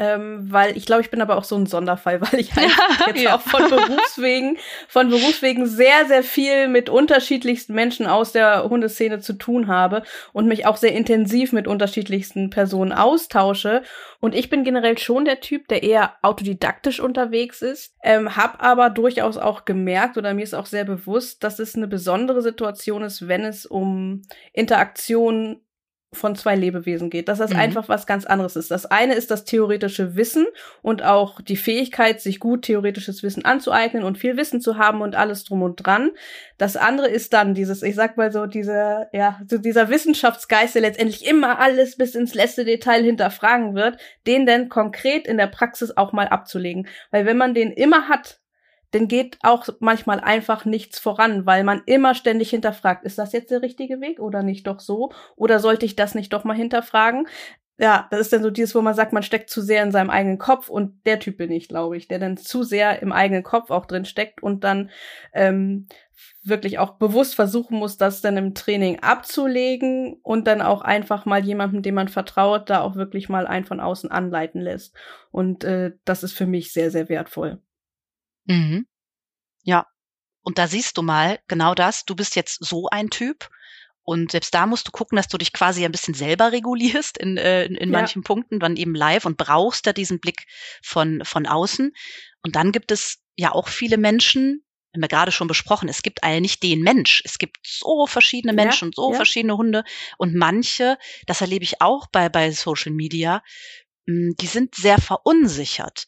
ähm, weil ich glaube, ich bin aber auch so ein Sonderfall, [LAUGHS] weil ich halt jetzt ja. auch von Berufswegen, von Berufswegen sehr, sehr viel mit unterschiedlichsten Menschen aus der Hundeszene zu tun habe und mich auch sehr intensiv mit unterschiedlichsten Personen austausche. Und ich bin generell schon der Typ, der eher autodidaktisch unterwegs ist, ähm, hab aber durchaus auch gemerkt oder mir ist auch sehr bewusst, dass es eine besondere Situation ist, wenn es um Interaktion von zwei Lebewesen geht, dass das mhm. einfach was ganz anderes ist. Das eine ist das theoretische Wissen und auch die Fähigkeit, sich gut theoretisches Wissen anzueignen und viel Wissen zu haben und alles drum und dran. Das andere ist dann dieses, ich sag mal so, dieser, ja, so dieser Wissenschaftsgeist, der letztendlich immer alles bis ins letzte Detail hinterfragen wird, den denn konkret in der Praxis auch mal abzulegen. Weil wenn man den immer hat, dann geht auch manchmal einfach nichts voran, weil man immer ständig hinterfragt, ist das jetzt der richtige Weg oder nicht doch so? Oder sollte ich das nicht doch mal hinterfragen? Ja, das ist dann so dieses, wo man sagt, man steckt zu sehr in seinem eigenen Kopf und der Typ bin ich, glaube ich, der dann zu sehr im eigenen Kopf auch drin steckt und dann ähm, wirklich auch bewusst versuchen muss, das dann im Training abzulegen und dann auch einfach mal jemandem, dem man vertraut, da auch wirklich mal einen von außen anleiten lässt. Und äh, das ist für mich sehr, sehr wertvoll. Mhm. Ja. Und da siehst du mal genau das. Du bist jetzt so ein Typ. Und selbst da musst du gucken, dass du dich quasi ein bisschen selber regulierst in, äh, in, in ja. manchen Punkten, dann eben live und brauchst da diesen Blick von, von außen. Und dann gibt es ja auch viele Menschen, haben wir gerade schon besprochen, es gibt eigentlich nicht den Mensch. Es gibt so verschiedene Menschen ja, und so ja. verschiedene Hunde. Und manche, das erlebe ich auch bei, bei Social Media, hm, die sind sehr verunsichert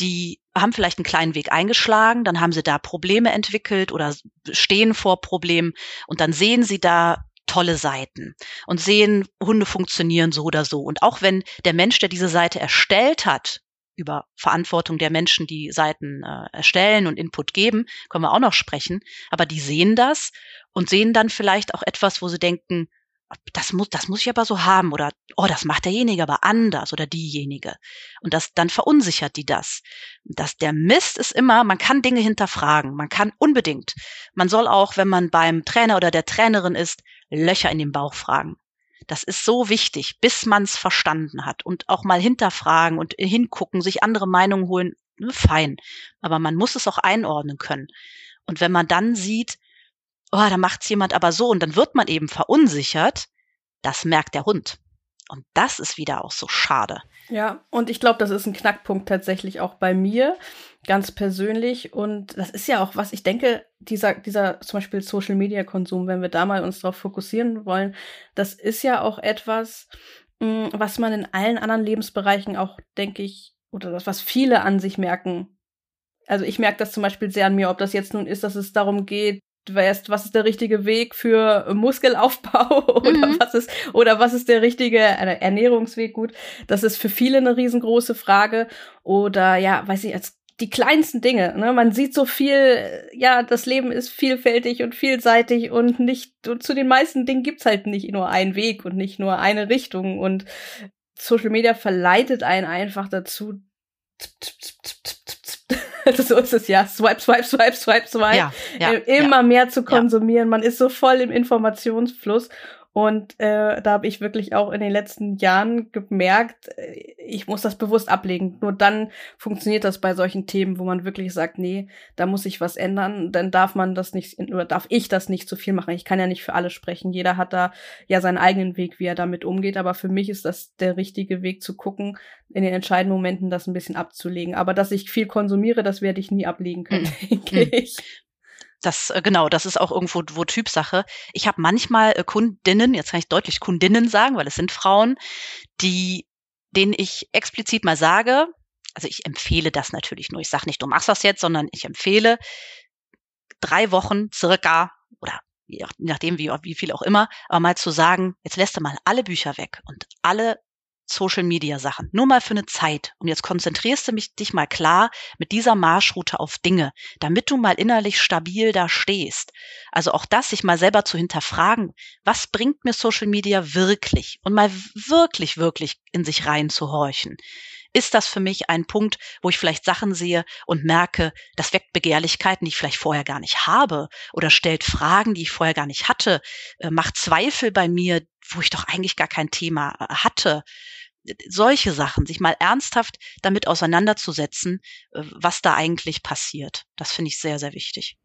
die haben vielleicht einen kleinen Weg eingeschlagen, dann haben sie da Probleme entwickelt oder stehen vor Problemen und dann sehen sie da tolle Seiten und sehen, Hunde funktionieren so oder so. Und auch wenn der Mensch, der diese Seite erstellt hat, über Verantwortung der Menschen, die Seiten äh, erstellen und Input geben, können wir auch noch sprechen, aber die sehen das und sehen dann vielleicht auch etwas, wo sie denken, das muss, das muss ich aber so haben oder, oh, das macht derjenige aber anders oder diejenige. Und das, dann verunsichert die das. Das, der Mist ist immer, man kann Dinge hinterfragen. Man kann unbedingt. Man soll auch, wenn man beim Trainer oder der Trainerin ist, Löcher in den Bauch fragen. Das ist so wichtig, bis man es verstanden hat und auch mal hinterfragen und hingucken, sich andere Meinungen holen, fein. Aber man muss es auch einordnen können. Und wenn man dann sieht, oh, da macht's jemand aber so und dann wird man eben verunsichert, das merkt der Hund. Und das ist wieder auch so schade. Ja, und ich glaube, das ist ein Knackpunkt tatsächlich auch bei mir, ganz persönlich. Und das ist ja auch was, ich denke, dieser, dieser zum Beispiel Social Media Konsum, wenn wir da mal uns drauf fokussieren wollen, das ist ja auch etwas, mh, mm, was man in allen anderen Lebensbereichen auch, denke ich, oder das, was viele an sich merken. Also ich merke das zum Beispiel sehr an mir, ob das jetzt nun ist, dass es darum geht, weißt, was ist der richtige Weg für Muskelaufbau [LAUGHS] oder mhm. was ist oder was ist der richtige Ernährungsweg? Gut das ist für viele eine riesengroße Frage. Oder ja weiß ich als die kleinsten Dinge ne? Man sieht so viel ja das Leben ist vielfältig und vielseitig und nicht und zu den meisten Dingen gibt's halt nicht nur einen Weg und nicht nur eine Richtung. Und Social Media verleitet einen einfach dazu [LAUGHS] so ist es ja. Swipe, swipe, swipe, swipe, swipe. Ja, ja, immer ja. mehr zu konsumieren. Man ist so voll im Informationsfluss. Und äh, da habe ich wirklich auch in den letzten Jahren gemerkt, äh, ich muss das bewusst ablegen. Nur dann funktioniert das bei solchen Themen, wo man wirklich sagt, nee, da muss ich was ändern. Dann darf man das nicht, oder darf ich das nicht zu viel machen. Ich kann ja nicht für alle sprechen. Jeder hat da ja seinen eigenen Weg, wie er damit umgeht. Aber für mich ist das der richtige Weg zu gucken, in den entscheidenden Momenten das ein bisschen abzulegen. Aber dass ich viel konsumiere, das werde ich nie ablegen können, mhm. [LAUGHS] denke mhm. ich. Das äh, genau, das ist auch irgendwo wo Typsache. Ich habe manchmal äh, Kundinnen, jetzt kann ich deutlich Kundinnen sagen, weil es sind Frauen, die denen ich explizit mal sage, also ich empfehle das natürlich nur. Ich sage nicht, du machst das jetzt, sondern ich empfehle drei Wochen circa oder je nachdem wie, wie viel auch immer, aber mal zu sagen, jetzt lässt du mal alle Bücher weg und alle Social Media Sachen. Nur mal für eine Zeit. Und jetzt konzentrierst du mich, dich mal klar mit dieser Marschroute auf Dinge, damit du mal innerlich stabil da stehst. Also auch das, sich mal selber zu hinterfragen, was bringt mir Social Media wirklich? Und mal wirklich, wirklich in sich reinzuhorchen. Ist das für mich ein Punkt, wo ich vielleicht Sachen sehe und merke, das weckt Begehrlichkeiten, die ich vielleicht vorher gar nicht habe oder stellt Fragen, die ich vorher gar nicht hatte, äh, macht Zweifel bei mir, wo ich doch eigentlich gar kein Thema äh, hatte solche Sachen, sich mal ernsthaft damit auseinanderzusetzen, äh, was da eigentlich passiert. Das finde ich sehr, sehr wichtig.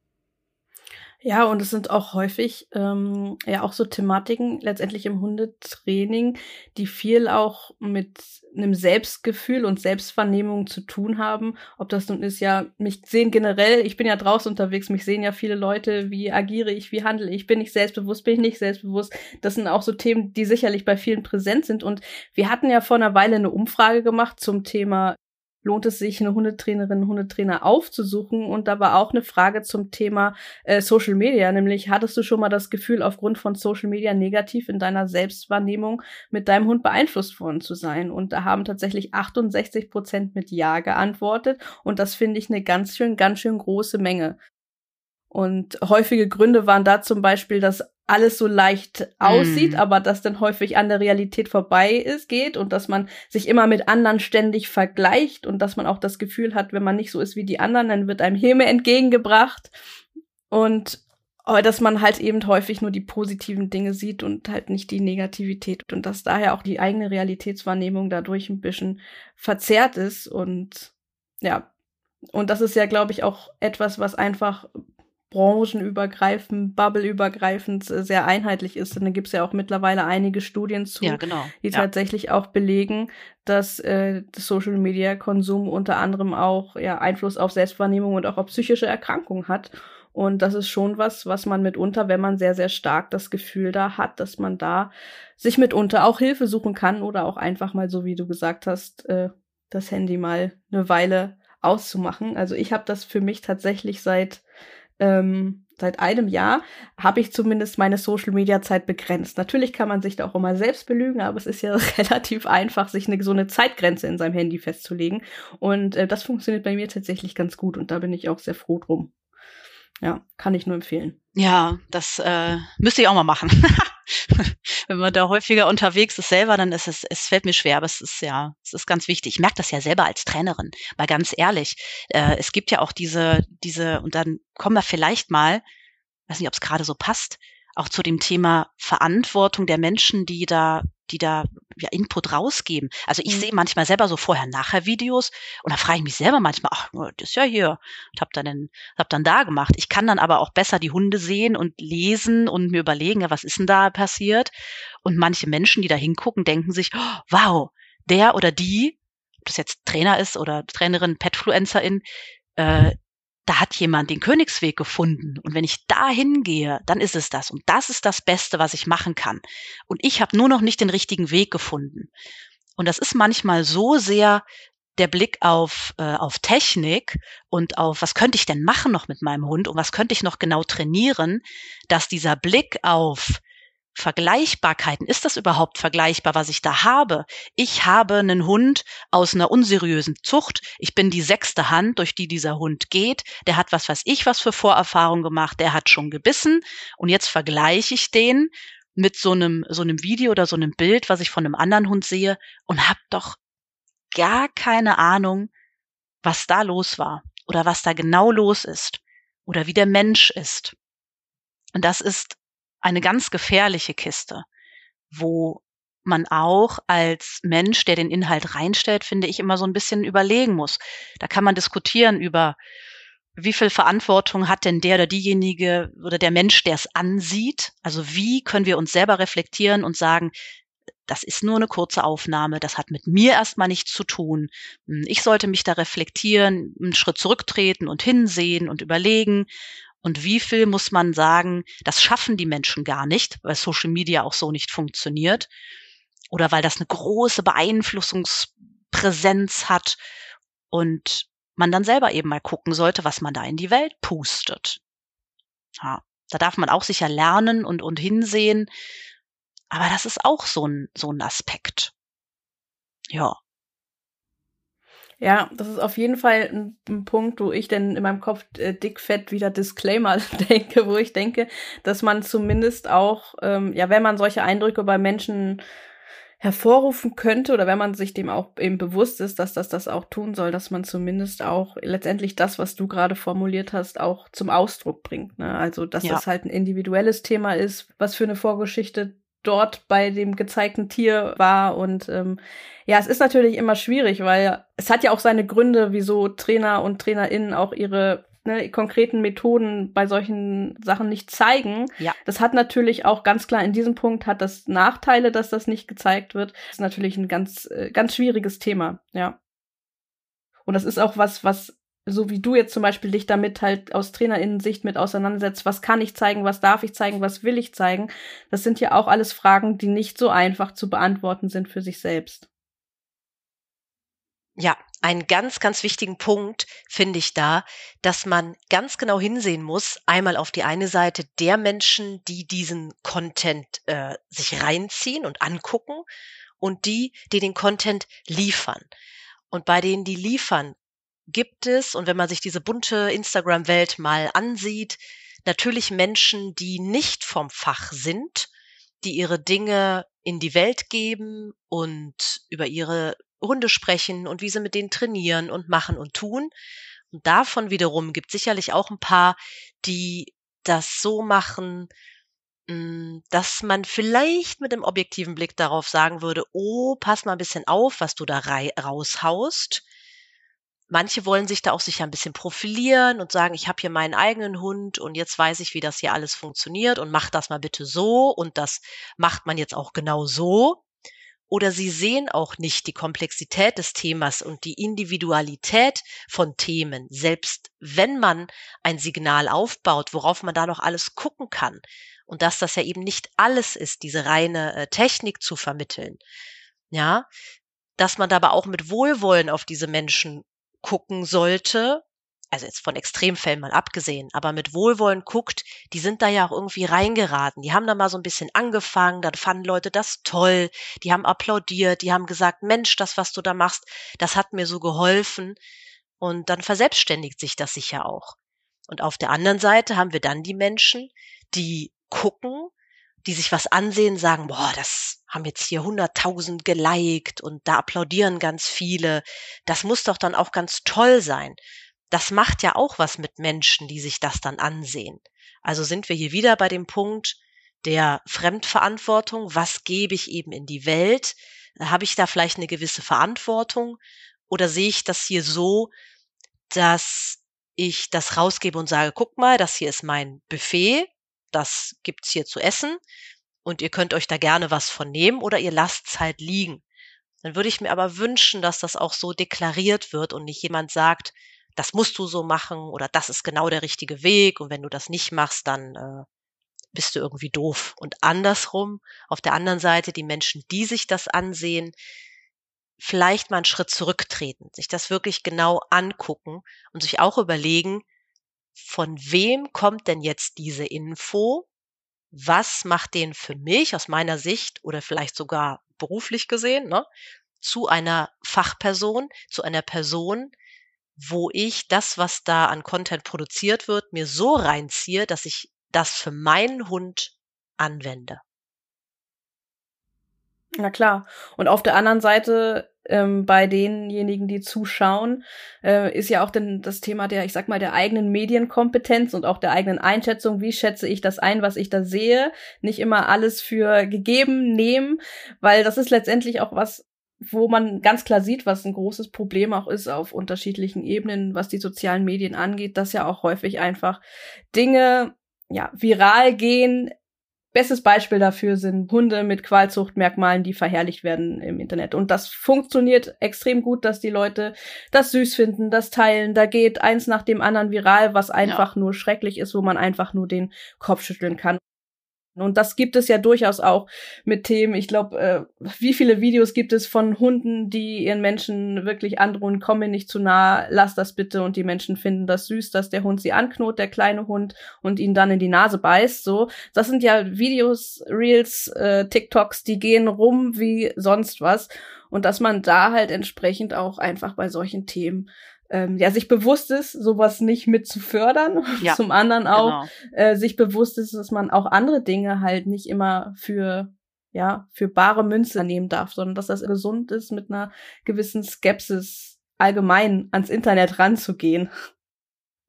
Ja, und es sind auch häufig ähm, ja auch so Thematiken letztendlich im Hundetraining, die viel auch mit einem Selbstgefühl und Selbstvernehmung zu tun haben. Ob das nun ist, ja, mich sehen generell, ich bin ja draußen unterwegs, mich sehen ja viele Leute, wie agiere ich, wie handle ich, bin ich selbstbewusst, bin ich nicht selbstbewusst. Das sind auch so Themen, die sicherlich bei vielen präsent sind. Und wir hatten ja vor einer Weile eine Umfrage gemacht zum Thema lohnt es sich, eine Hundetrainerin, Hundetrainer aufzusuchen. Und da war auch eine Frage zum Thema äh, Social Media, nämlich hattest du schon mal das Gefühl, aufgrund von Social Media negativ in deiner Selbstwahrnehmung mit deinem Hund beeinflusst worden zu sein? Und da haben tatsächlich 68 Prozent mit Ja geantwortet. Und das finde ich eine ganz schön, ganz schön große Menge. Und häufige Gründe waren da zum Beispiel, dass alles so leicht aussieht, mm. aber das dann häufig an der Realität vorbei ist, geht und dass man sich immer mit anderen ständig vergleicht und dass man auch das Gefühl hat, wenn man nicht so ist wie die anderen, dann wird einem Himmel entgegengebracht und aber dass man halt eben häufig nur die positiven Dinge sieht und halt nicht die Negativität und dass daher auch die eigene Realitätswahrnehmung dadurch ein bisschen verzerrt ist und ja, und das ist ja, glaube ich, auch etwas, was einfach branchenübergreifend, bubbleübergreifend sehr einheitlich ist. Und da gibt es ja auch mittlerweile einige Studien zu, ja, genau. die ja. tatsächlich auch belegen, dass äh, Social Media Konsum unter anderem auch ja, Einfluss auf Selbstwahrnehmung und auch auf psychische Erkrankungen hat. Und das ist schon was, was man mitunter, wenn man sehr, sehr stark das Gefühl da hat, dass man da sich mitunter auch Hilfe suchen kann oder auch einfach mal, so wie du gesagt hast, äh, das Handy mal eine Weile auszumachen. Also ich habe das für mich tatsächlich seit ähm, seit einem Jahr habe ich zumindest meine Social Media Zeit begrenzt. Natürlich kann man sich da auch immer selbst belügen, aber es ist ja [LAUGHS] relativ einfach, sich eine, so eine Zeitgrenze in seinem Handy festzulegen. Und äh, das funktioniert bei mir tatsächlich ganz gut und da bin ich auch sehr froh drum. Ja, kann ich nur empfehlen. Ja, das äh, müsste ich auch mal machen. [LAUGHS] Wenn man da häufiger unterwegs ist selber, dann ist es, es fällt mir schwer, aber es ist ja, es ist ganz wichtig. Ich merke das ja selber als Trainerin, mal ganz ehrlich. Äh, es gibt ja auch diese, diese, und dann kommen wir vielleicht mal, weiß nicht, ob es gerade so passt, auch zu dem Thema Verantwortung der Menschen, die da die da ja, Input rausgeben. Also ich Mhm. sehe manchmal selber so Vorher-Nachher-Videos und da frage ich mich selber manchmal, ach, das ist ja hier, und hab dann, den- hab dann da gemacht. Ich kann dann aber auch besser die Hunde sehen und lesen und mir überlegen, ja, was ist denn da passiert? Und manche Menschen, die da hingucken, denken sich, oh, wow, der oder die, ob das jetzt Trainer ist oder Trainerin, Petfluencerin, äh, da hat jemand den Königsweg gefunden. Und wenn ich da hingehe, dann ist es das. Und das ist das Beste, was ich machen kann. Und ich habe nur noch nicht den richtigen Weg gefunden. Und das ist manchmal so sehr der Blick auf, äh, auf Technik und auf, was könnte ich denn machen noch mit meinem Hund und was könnte ich noch genau trainieren, dass dieser Blick auf Vergleichbarkeiten, ist das überhaupt vergleichbar, was ich da habe? Ich habe einen Hund aus einer unseriösen Zucht. Ich bin die sechste Hand, durch die dieser Hund geht. Der hat was weiß ich was für Vorerfahrung gemacht. Der hat schon gebissen. Und jetzt vergleiche ich den mit so einem, so einem Video oder so einem Bild, was ich von einem anderen Hund sehe und habe doch gar keine Ahnung, was da los war oder was da genau los ist oder wie der Mensch ist. Und das ist eine ganz gefährliche Kiste, wo man auch als Mensch, der den Inhalt reinstellt, finde ich, immer so ein bisschen überlegen muss. Da kann man diskutieren über, wie viel Verantwortung hat denn der oder diejenige oder der Mensch, der es ansieht? Also wie können wir uns selber reflektieren und sagen, das ist nur eine kurze Aufnahme, das hat mit mir erstmal nichts zu tun. Ich sollte mich da reflektieren, einen Schritt zurücktreten und hinsehen und überlegen. Und wie viel muss man sagen, das schaffen die Menschen gar nicht, weil Social Media auch so nicht funktioniert. Oder weil das eine große Beeinflussungspräsenz hat und man dann selber eben mal gucken sollte, was man da in die Welt pustet. Ja, da darf man auch sicher lernen und, und hinsehen. Aber das ist auch so ein, so ein Aspekt. Ja. Ja, das ist auf jeden Fall ein, ein Punkt, wo ich denn in meinem Kopf äh, dickfett wieder Disclaimer [LAUGHS] denke, wo ich denke, dass man zumindest auch, ähm, ja, wenn man solche Eindrücke bei Menschen hervorrufen könnte oder wenn man sich dem auch eben bewusst ist, dass das das auch tun soll, dass man zumindest auch letztendlich das, was du gerade formuliert hast, auch zum Ausdruck bringt. Ne? Also, dass Ja. das halt ein individuelles Thema ist, was für eine Vorgeschichte dort bei dem gezeigten Tier war und ähm, ja, es ist natürlich immer schwierig, weil es hat ja auch seine Gründe, wieso Trainer und TrainerInnen auch ihre ne, konkreten Methoden bei solchen Sachen nicht zeigen. Ja. Das hat natürlich auch ganz klar in diesem Punkt hat das Nachteile, dass das nicht gezeigt wird. Das ist natürlich ein ganz, äh, ganz schwieriges Thema, ja. Und das ist auch was, was, so wie du jetzt zum Beispiel dich damit halt aus TrainerInnen-Sicht mit auseinandersetzt, was kann ich zeigen, was darf ich zeigen, was will ich zeigen, das sind ja auch alles Fragen, die nicht so einfach zu beantworten sind für sich selbst. Ja, einen ganz, ganz wichtigen Punkt finde ich da, dass man ganz genau hinsehen muss, einmal auf die eine Seite der Menschen, die diesen Content äh, sich reinziehen und angucken und die, die den Content liefern. Und bei denen, die liefern, gibt es, und wenn man sich diese bunte Instagram-Welt mal ansieht, natürlich Menschen, die nicht vom Fach sind, die ihre Dinge in die Welt geben und über ihre Hunde sprechen und wie sie mit denen trainieren und machen und tun. Und davon wiederum gibt sicherlich auch ein paar, die das so machen, mh, dass man vielleicht mit dem objektiven Blick darauf sagen würde, oh, pass mal ein bisschen auf, was du da raushaust. Manche wollen sich da auch sicher ein bisschen profilieren und sagen, ich habe hier meinen eigenen Hund und jetzt weiß ich, wie das hier alles funktioniert und mach das mal bitte so und das macht man jetzt auch genau so. Oder sie sehen auch nicht die Komplexität des Themas und die Individualität von Themen, selbst wenn man ein Signal aufbaut, worauf man da noch alles gucken kann. Und dass das ja eben nicht alles ist, diese reine äh, Technik zu vermitteln. Ja, dass man dabei auch mit Wohlwollen auf diese Menschen gucken sollte, also jetzt von Extremfällen mal abgesehen, aber mit Wohlwollen guckt, die sind da ja auch irgendwie reingeraten. Die haben da mal so ein bisschen angefangen, dann fanden Leute das toll, die haben applaudiert, die haben gesagt, Mensch, das, was du da machst, das hat mir so geholfen. Und dann verselbstständigt sich das sicher auch. Und auf der anderen Seite haben wir dann die Menschen, die gucken, die sich was ansehen, sagen, boah, das haben jetzt hier hunderttausend geliked und da applaudieren ganz viele. Das muss doch dann auch ganz toll sein. Das macht ja auch was mit Menschen, die sich das dann ansehen. Also sind wir hier wieder bei dem Punkt, der Fremdverantwortung. Was gebe ich eben in die Welt? Habe ich da vielleicht eine gewisse Verantwortung? Oder sehe ich das hier so, dass ich das rausgebe und sage, guck mal, das hier ist mein Buffet, das gibt's hier zu essen und ihr könnt euch da gerne was von nehmen oder ihr lasst's halt liegen. Dann würde ich mir aber wünschen, dass das auch so deklariert wird und nicht jemand sagt, das musst du so machen oder das ist genau der richtige Weg und wenn du das nicht machst, dann äh, bist du irgendwie doof. Und andersrum, auf der anderen Seite, die Menschen, die sich das ansehen, vielleicht mal einen Schritt zurücktreten, sich das wirklich genau angucken und sich auch überlegen, von wem kommt denn jetzt diese Info? Was macht den für mich aus meiner Sicht oder vielleicht sogar beruflich gesehen, ne, zu einer Fachperson, zu einer Person, wo ich das, was da an Content produziert wird, mir so reinziehe, dass ich das für meinen Hund anwende. Na klar. Und auf der anderen Seite ähm, bei denjenigen, die zuschauen, äh, ist ja auch denn das Thema der, ich sag mal, der eigenen Medienkompetenz und auch der eigenen Einschätzung. Wie schätze ich das ein, was ich da sehe? Nicht immer alles für gegeben nehmen, weil das ist letztendlich auch was, wo man ganz klar sieht, was ein großes Problem auch ist auf unterschiedlichen Ebenen, was die sozialen Medien angeht, dass ja auch häufig einfach Dinge ja viral gehen, Bestes Beispiel dafür sind Hunde mit Qualzuchtmerkmalen, die verherrlicht werden im Internet. Und das funktioniert extrem gut, dass die Leute das süß finden, das teilen. Da geht eins nach dem anderen viral, was einfach ja. nur schrecklich ist, wo man einfach nur den Kopf schütteln kann. Und das gibt es ja durchaus auch mit Themen. Ich glaube, äh, wie viele Videos gibt es von Hunden, die ihren Menschen wirklich androhen, komm mir nicht zu nah, lass das bitte. Und die Menschen finden das süß, dass der Hund sie anknot, der kleine Hund, und ihn dann in die Nase beißt. So, das sind ja Videos, Reels, äh, TikToks, die gehen rum wie sonst was. Und dass man da halt entsprechend auch einfach bei solchen Themen ähm, ja, sich bewusst ist, sowas nicht mit zu fördern. [LAUGHS] Ja, Zum anderen auch genau. äh, sich bewusst ist, dass man auch andere Dinge halt nicht immer für ja, für bare Münze nehmen darf, sondern dass das gesund ist, mit einer gewissen Skepsis allgemein ans Internet ranzugehen. [LAUGHS]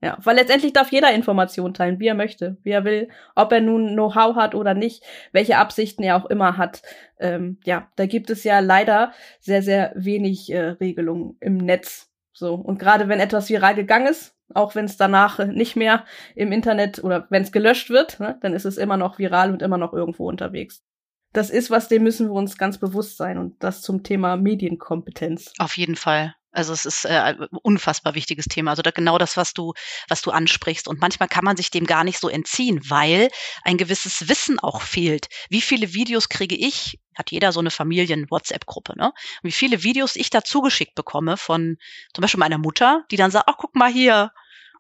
Ja, weil letztendlich darf jeder Informationen teilen, wie er möchte, wie er will, ob er nun Know-how hat oder nicht, welche Absichten er auch immer hat. Ähm, ja, da gibt es ja leider sehr, sehr wenig äh, Regelungen im Netz, so. Und gerade wenn etwas viral gegangen ist, auch wenn es danach nicht mehr im Internet oder wenn es gelöscht wird, ne, dann ist es immer noch viral und immer noch irgendwo unterwegs. Das ist was, dem müssen wir uns ganz bewusst sein und das zum Thema Medienkompetenz. Auf jeden Fall. Also es ist äh, unfassbar wichtiges Thema. Also da genau das, was du, was du ansprichst. Und manchmal kann man sich dem gar nicht so entziehen, weil ein gewisses Wissen auch fehlt. Wie viele Videos kriege ich? Hat jeder so eine Familien-WhatsApp-Gruppe, ne? Und wie viele Videos ich da zugeschickt bekomme von zum Beispiel meiner Mutter, die dann sagt, ach, guck mal hier.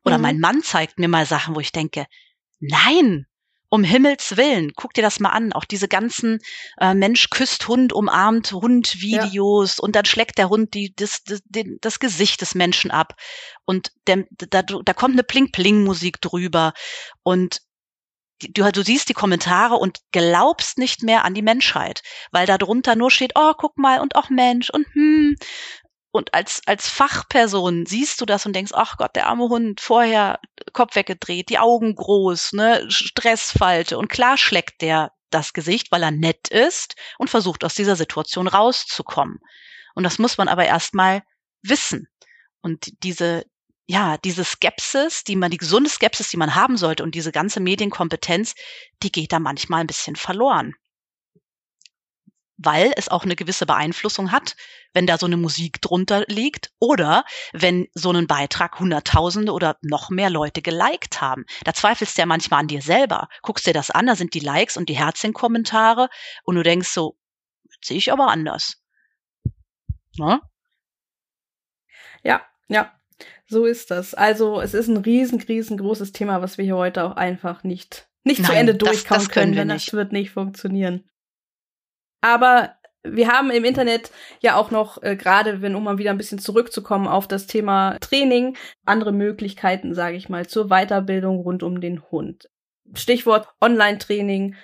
Oder mhm. mein Mann zeigt mir mal Sachen, wo ich denke, nein, um Himmels Willen, guck dir das mal an. Auch diese ganzen äh, Mensch küsst Hund, umarmt Hund Videos ja. und dann schlägt der Hund die, das, das, den, das Gesicht des Menschen ab. Und der, da, da kommt eine Pling-Pling-Musik drüber. Und du, du siehst die Kommentare und glaubst nicht mehr an die Menschheit, weil da drunter nur steht, oh, guck mal und auch Mensch und hm, und als, als Fachperson siehst du das und denkst, ach Gott, der arme Hund, vorher Kopf weggedreht, die Augen groß, ne, Stressfalte. Und klar schlägt der das Gesicht, weil er nett ist und versucht aus dieser Situation rauszukommen. Und das muss man aber erstmal wissen. Und diese, ja, diese Skepsis, die man, die gesunde Skepsis, die man haben sollte und diese ganze Medienkompetenz, die geht da manchmal ein bisschen verloren weil es auch eine gewisse Beeinflussung hat, wenn da so eine Musik drunter liegt oder wenn so einen Beitrag Hunderttausende oder noch mehr Leute geliked haben. Da zweifelst du ja manchmal an dir selber. Guckst dir das an, da sind die Likes und die Herzchen-Kommentare und du denkst so, sehe ich aber anders. Ne? Ja, ja, so ist das. Also es ist ein riesen, riesengroßes Thema, was wir hier heute auch einfach nicht, nicht Nein, zu Ende durchkauen können, denn das wird nicht funktionieren. Aber wir haben im Internet ja auch noch, äh, gerade wenn um mal wieder ein bisschen zurückzukommen auf das Thema Training, andere Möglichkeiten, sage ich mal, zur Weiterbildung rund um den Hund. Stichwort Online-Training.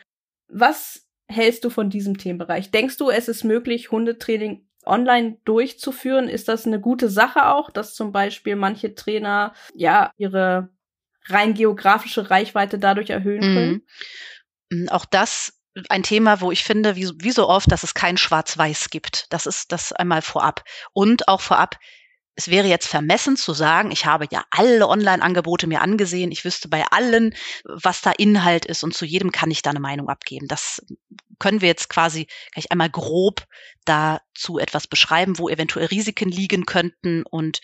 Was hältst du von diesem Themenbereich? Denkst du, es ist möglich, Hundetraining online durchzuführen? Ist das eine gute Sache auch, dass zum Beispiel manche Trainer ja ihre rein geografische Reichweite dadurch erhöhen können? Mhm. hm, auch das ein Thema, wo ich finde, wie, wie so oft, dass es kein Schwarz-Weiß gibt. Das ist das einmal vorab. Und auch vorab, es wäre jetzt vermessen zu sagen, ich habe ja alle Online-Angebote mir angesehen, ich wüsste bei allen, was da Inhalt ist und zu jedem kann ich da eine Meinung abgeben. Das können wir jetzt quasi gleich einmal grob dazu etwas beschreiben, wo eventuell Risiken liegen könnten und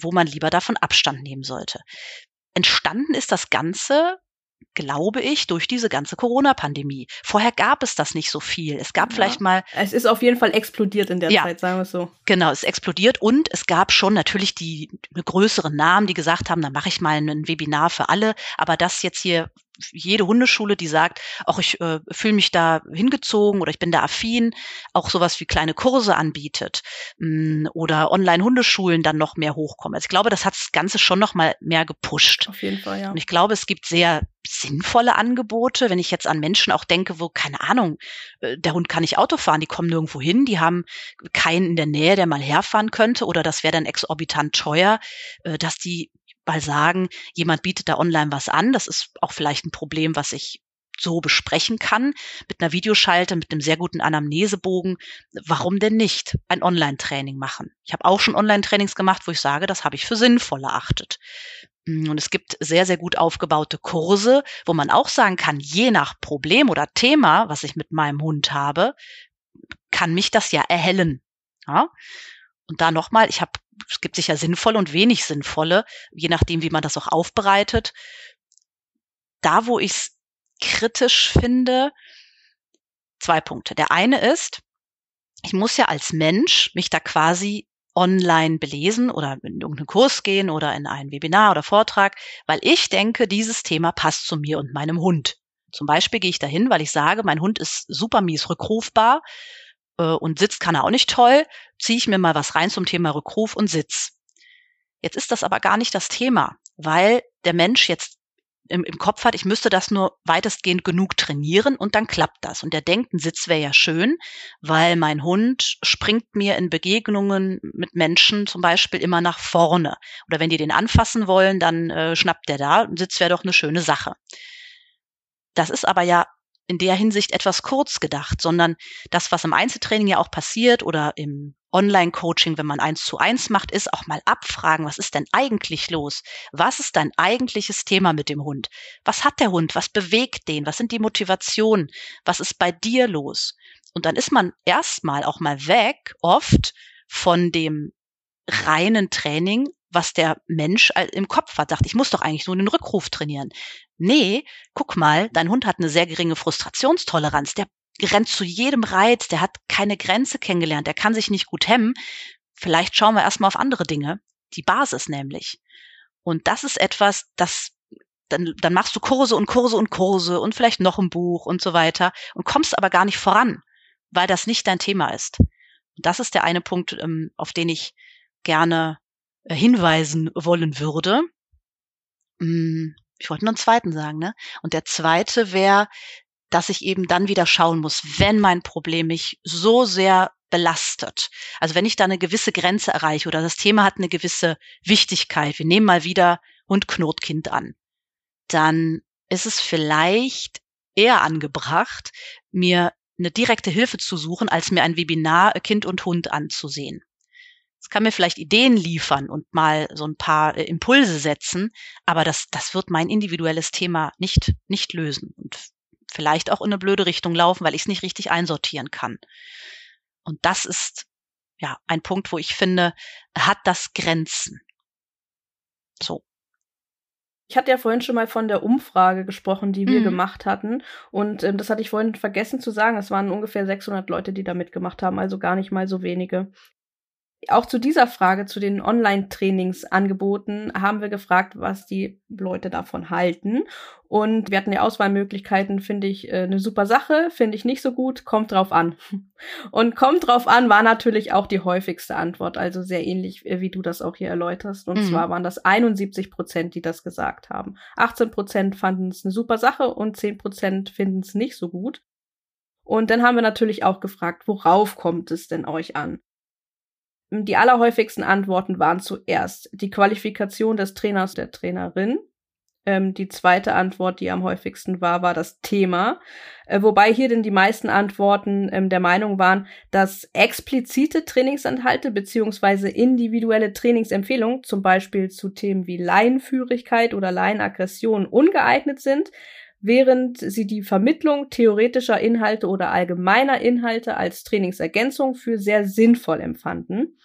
wo man lieber davon Abstand nehmen sollte. Entstanden ist das Ganze glaube ich, durch diese ganze Corona-Pandemie. Vorher gab es das nicht so viel. Es gab ja. vielleicht mal. Es ist auf jeden Fall explodiert in der ja, Zeit, sagen wir es so. Genau, es explodiert und es gab schon natürlich die größeren Namen, die gesagt haben, dann mache ich mal ein Webinar für alle. Aber das jetzt hier jede Hundeschule, die sagt, auch ich äh, fühle mich da hingezogen oder ich bin da affin, auch sowas wie kleine Kurse anbietet mh, mm, oder Online-Hundeschulen dann noch mehr hochkommen. Also ich glaube, das hat das Ganze schon noch mal mehr gepusht. Auf jeden Fall, ja. Und ich glaube, es gibt sehr sinnvolle Angebote, wenn ich jetzt an Menschen auch denke, wo, keine Ahnung, äh, der Hund kann nicht Auto fahren, die kommen nirgendwo hin, die haben keinen in der Nähe, der mal herfahren könnte oder das wäre dann exorbitant teuer, äh, dass die mal sagen, jemand bietet da online was an. Das ist auch vielleicht ein Problem, was ich so besprechen kann, mit einer Videoschalte, mit einem sehr guten Anamnesebogen. Warum denn nicht ein Online-Training machen? Ich habe auch schon Online-Trainings gemacht, wo ich sage, das habe ich für sinnvoll erachtet. Mm, und es gibt sehr, sehr gut aufgebaute Kurse, wo man auch sagen kann, je nach Problem oder Thema, was ich mit meinem Hund habe, kann mich das ja erhellen. Ja? Und da nochmal, ich habe es gibt sicher sinnvolle und wenig sinnvolle, je nachdem, wie man das auch aufbereitet. Da, wo ich es kritisch finde, zwei Punkte. Der eine ist, ich muss ja als Mensch mich da quasi online belesen oder in irgendeinen Kurs gehen oder in ein Webinar oder Vortrag, weil ich denke, dieses Thema passt zu mir und meinem Hund. Zum Beispiel gehe ich dahin, weil ich sage, mein Hund ist super mies rückrufbar und Sitz kann er auch nicht toll, ziehe ich mir mal was rein zum Thema Rückruf und Sitz. Jetzt ist das aber gar nicht das Thema, weil der Mensch jetzt im, im Kopf hat, ich müsste das nur weitestgehend genug trainieren und dann klappt das. Und der denkt, ein Sitz wäre ja schön, weil mein Hund springt mir in Begegnungen mit Menschen zum Beispiel immer nach vorne. Oder wenn die den anfassen wollen, dann äh, schnappt der da. Ein Sitz wäre doch eine schöne Sache. Das ist aber ja in der Hinsicht etwas kurz gedacht, sondern das, was im Einzeltraining ja auch passiert oder im Online-Coaching, wenn man eins zu eins macht, ist auch mal abfragen, was ist denn eigentlich los? Was ist dein eigentliches Thema mit dem Hund? Was hat der Hund? Was bewegt den? Was sind die Motivationen? Was ist bei dir los? Und dann ist man erstmal auch mal weg, oft von dem reinen Training, was der Mensch im Kopf hat, sagt, ich muss doch eigentlich nur den Rückruf trainieren. Nee, guck mal, dein Hund hat eine sehr geringe Frustrationstoleranz. Der rennt zu jedem Reiz, der hat keine Grenze kennengelernt, der kann sich nicht gut hemmen. Vielleicht schauen wir erstmal auf andere Dinge. Die Basis nämlich. Und das ist etwas, das dann, dann machst du Kurse und Kurse und Kurse und vielleicht noch ein Buch und so weiter und kommst aber gar nicht voran, weil das nicht dein Thema ist. Das ist der eine Punkt, ähm, auf den ich gerne äh, hinweisen wollen würde. Hm, ich wollte nur einen zweiten sagen, ne? Und der zweite wäre, dass ich eben dann wieder schauen muss, wenn mein Problem mich so sehr belastet. Also wenn ich da eine gewisse Grenze erreiche oder das Thema hat eine gewisse Wichtigkeit, wir nehmen mal wieder Hund knurrt Kind an, dann ist es vielleicht eher angebracht, mir eine direkte Hilfe zu suchen, als mir ein Webinar Kind und Hund anzusehen. Es kann mir vielleicht Ideen liefern und mal so ein paar äh, Impulse setzen, aber das, das wird mein individuelles Thema nicht, nicht lösen und vielleicht auch in eine blöde Richtung laufen, weil ich es nicht richtig einsortieren kann. Und das ist ja ein Punkt, wo ich finde, hat das Grenzen. So. Ich hatte ja vorhin schon mal von der Umfrage gesprochen, die wir mhm. gemacht hatten. Und ähm, das hatte ich vorhin vergessen zu sagen. Es waren ungefähr 600 Leute, die da mitgemacht haben, also gar nicht mal so wenige auch zu dieser Frage, zu den Online-Trainingsangeboten, haben wir gefragt, was die Leute davon halten. Und wir hatten die Auswahlmöglichkeiten, finde ich äh, eine super Sache, finde ich nicht so gut, kommt drauf an. [LAUGHS] Und kommt drauf an war natürlich auch die häufigste Antwort, also sehr ähnlich, äh, wie du das auch hier erläuterst. Und mhm. zwar waren das 71 Prozent, die das gesagt haben. 18 Prozent fanden es eine super Sache und 10 Prozent finden es nicht so gut. Und dann haben wir natürlich auch gefragt, worauf kommt es denn euch an? Die allerhäufigsten Antworten waren zuerst die Qualifikation des Trainers, der Trainerin, Ähm, die zweite Antwort, die am häufigsten war, war das Thema. Äh, wobei hier denn die meisten Antworten ähm, der Meinung waren, dass explizite Trainingsanhalte beziehungsweise individuelle Trainingsempfehlungen, zum Beispiel zu Themen wie Laienführigkeit oder Laienaggression, ungeeignet sind, während sie die Vermittlung theoretischer Inhalte oder allgemeiner Inhalte als Trainingsergänzung für sehr sinnvoll empfanden.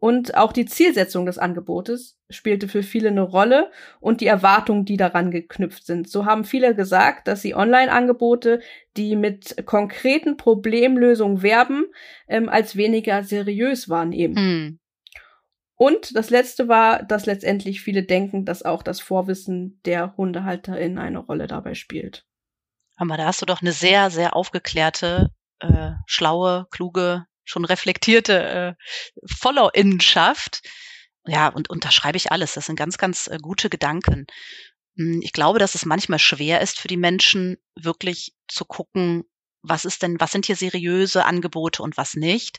Und auch die Zielsetzung des Angebotes spielte für viele eine Rolle und die Erwartungen, die daran geknüpft sind. So haben viele gesagt, dass sie Online-Angebote, die mit konkreten Problemlösungen werben, ähm, als weniger seriös wahrnehmen. Hm. Und das letzte war, dass letztendlich viele denken, dass auch das Vorwissen der Hundehalterin eine Rolle dabei spielt. Aber da hast du doch eine sehr, sehr aufgeklärte, äh, schlaue, kluge schon reflektierte äh, Follow-Innenschaft. Ja, und unterschreibe ich alles. Das sind ganz, ganz äh, gute Gedanken. Hm, ich glaube, dass es manchmal schwer ist für die Menschen, wirklich zu gucken, was ist denn, was sind hier seriöse Angebote und was nicht.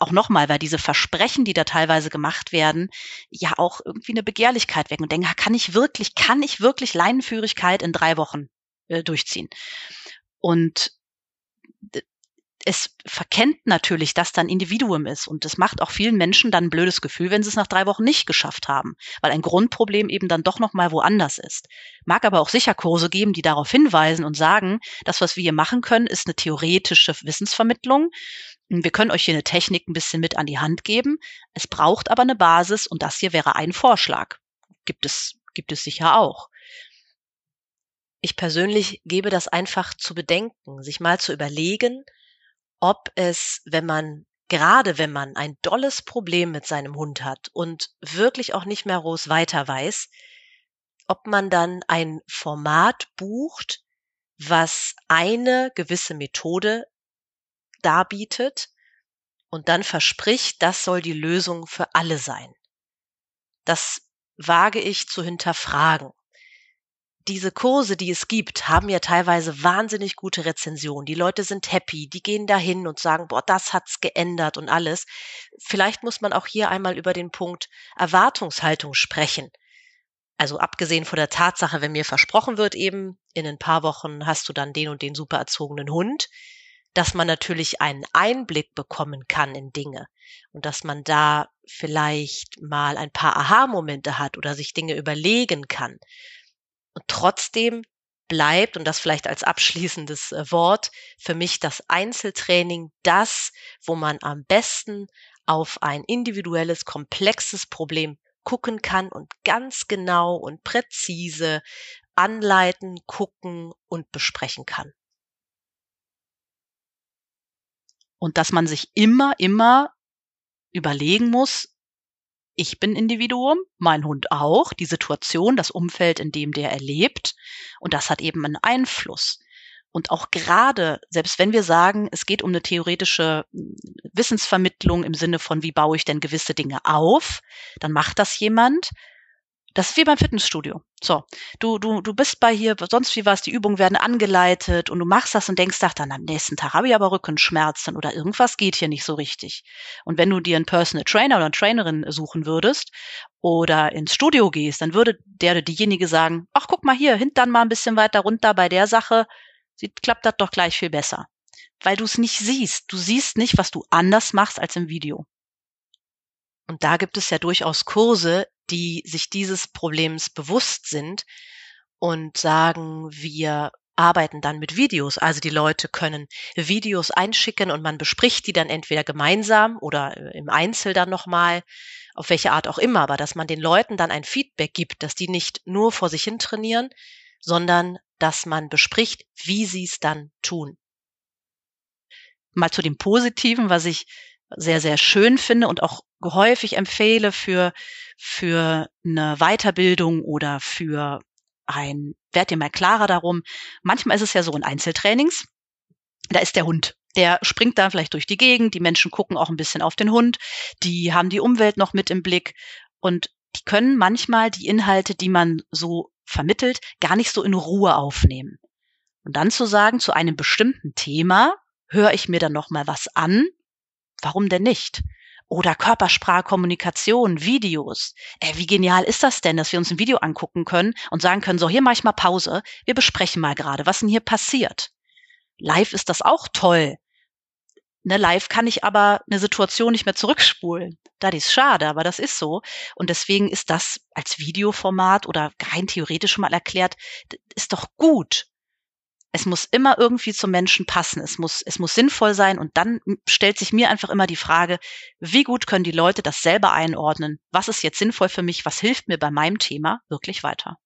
Auch nochmal, weil diese Versprechen, die da teilweise gemacht werden, ja auch irgendwie eine Begehrlichkeit wecken und denken, kann ich wirklich, kann ich wirklich Leinenführigkeit in drei Wochen äh, durchziehen? Und es verkennt natürlich, dass da ein Individuum ist. Und es macht auch vielen Menschen dann ein blödes Gefühl, wenn sie es nach drei Wochen nicht geschafft haben, weil ein Grundproblem eben dann doch nochmal woanders ist. Mag aber auch sicher Kurse geben, die darauf hinweisen und sagen, das, was wir hier machen können, ist eine theoretische Wissensvermittlung. Wir können euch hier eine Technik ein bisschen mit an die Hand geben. Es braucht aber eine Basis und das hier wäre ein Vorschlag. Gibt es, gibt es sicher auch. Ich persönlich gebe das einfach zu bedenken, sich mal zu überlegen, ob es, wenn man gerade wenn man ein dolles Problem mit seinem Hund hat und wirklich auch nicht mehr groß weiter weiß, ob man dann ein Format bucht, was eine gewisse Methode darbietet und dann verspricht, das soll die Lösung für alle sein. Das wage ich zu hinterfragen diese Kurse, die es gibt, haben ja teilweise wahnsinnig gute Rezensionen. Die Leute sind happy, die gehen dahin und sagen, boah, das hat's geändert und alles. Vielleicht muss man auch hier einmal über den Punkt Erwartungshaltung sprechen. Also abgesehen von der Tatsache, wenn mir versprochen wird, eben in ein paar Wochen hast du dann den und den super erzogenen Hund, dass man natürlich einen Einblick bekommen kann in Dinge und dass man da vielleicht mal ein paar Aha-Momente hat oder sich Dinge überlegen kann. Und trotzdem bleibt, und das vielleicht als abschließendes äh, Wort, für mich das Einzeltraining das, wo man am besten auf ein individuelles, komplexes Problem gucken kann und ganz genau und präzise anleiten, gucken und besprechen kann. Und dass man sich immer, immer überlegen muss, ich bin Individuum, mein Hund auch, die Situation, das Umfeld, in dem der erlebt. Und das hat eben einen Einfluss. Und auch gerade, selbst wenn wir sagen, es geht um eine theoretische hm, Wissensvermittlung im Sinne von, wie baue ich denn gewisse Dinge auf, dann macht das jemand, das ist wie beim Fitnessstudio. So, du, du, du bist bei hier, sonst wie was, die Übungen werden angeleitet und du machst das und denkst, ach, dann am nächsten Tag habe ich aber Rückenschmerzen oder irgendwas geht hier nicht so richtig. Und wenn du dir einen Personal Trainer oder eine Trainerin suchen würdest oder ins Studio gehst, dann würde der oder diejenige sagen, ach, guck mal hier, hinten mal ein bisschen weiter runter bei der Sache, sieht, klappt das doch gleich viel besser. Weil du es nicht siehst. Du siehst nicht, was du anders machst als im Video. Und da gibt es ja durchaus Kurse, die sich dieses Problems bewusst sind und sagen, wir arbeiten dann mit Videos. Also die Leute können Videos einschicken und man bespricht die dann entweder gemeinsam oder äh, im Einzel dann nochmal, auf welche Art auch immer, aber dass man den Leuten dann ein Feedback gibt, dass die nicht nur vor sich hin trainieren, sondern dass man bespricht, wie sie es dann tun. Mal zu dem Positiven, was ich sehr, sehr schön finde und auch häufig empfehle für, für eine Weiterbildung oder für ein, werd dir mal klarer darum. Manchmal ist es ja so in Einzeltrainings, da ist der Hund. Der springt dann vielleicht durch die Gegend, die Menschen gucken auch ein bisschen auf den Hund, die haben die Umwelt noch mit im Blick und die können manchmal die Inhalte, die man so vermittelt, gar nicht so in Ruhe aufnehmen. Und dann zu sagen, zu einem bestimmten Thema höre ich mir dann noch mal was an. Warum denn nicht? Oder Körpersprache, Kommunikation, Videos. Äh, wie genial ist das denn, dass wir uns ein Video angucken können und sagen können, so hier mache ich mal Pause, wir besprechen mal gerade, was denn hier passiert. Live ist das auch toll. Ne, live kann ich aber eine Situation nicht mehr zurückspulen. Das ist schade, aber das ist so. Und deswegen ist das als Videoformat oder rein theoretisch mal erklärt, ist doch gut. Es muss immer irgendwie zum Menschen passen. Es muss, es muss sinnvoll sein. Und dann stellt sich mir einfach immer die Frage, wie gut können die Leute das selber einordnen? Was ist jetzt sinnvoll für mich? Was hilft mir bei meinem Thema wirklich weiter?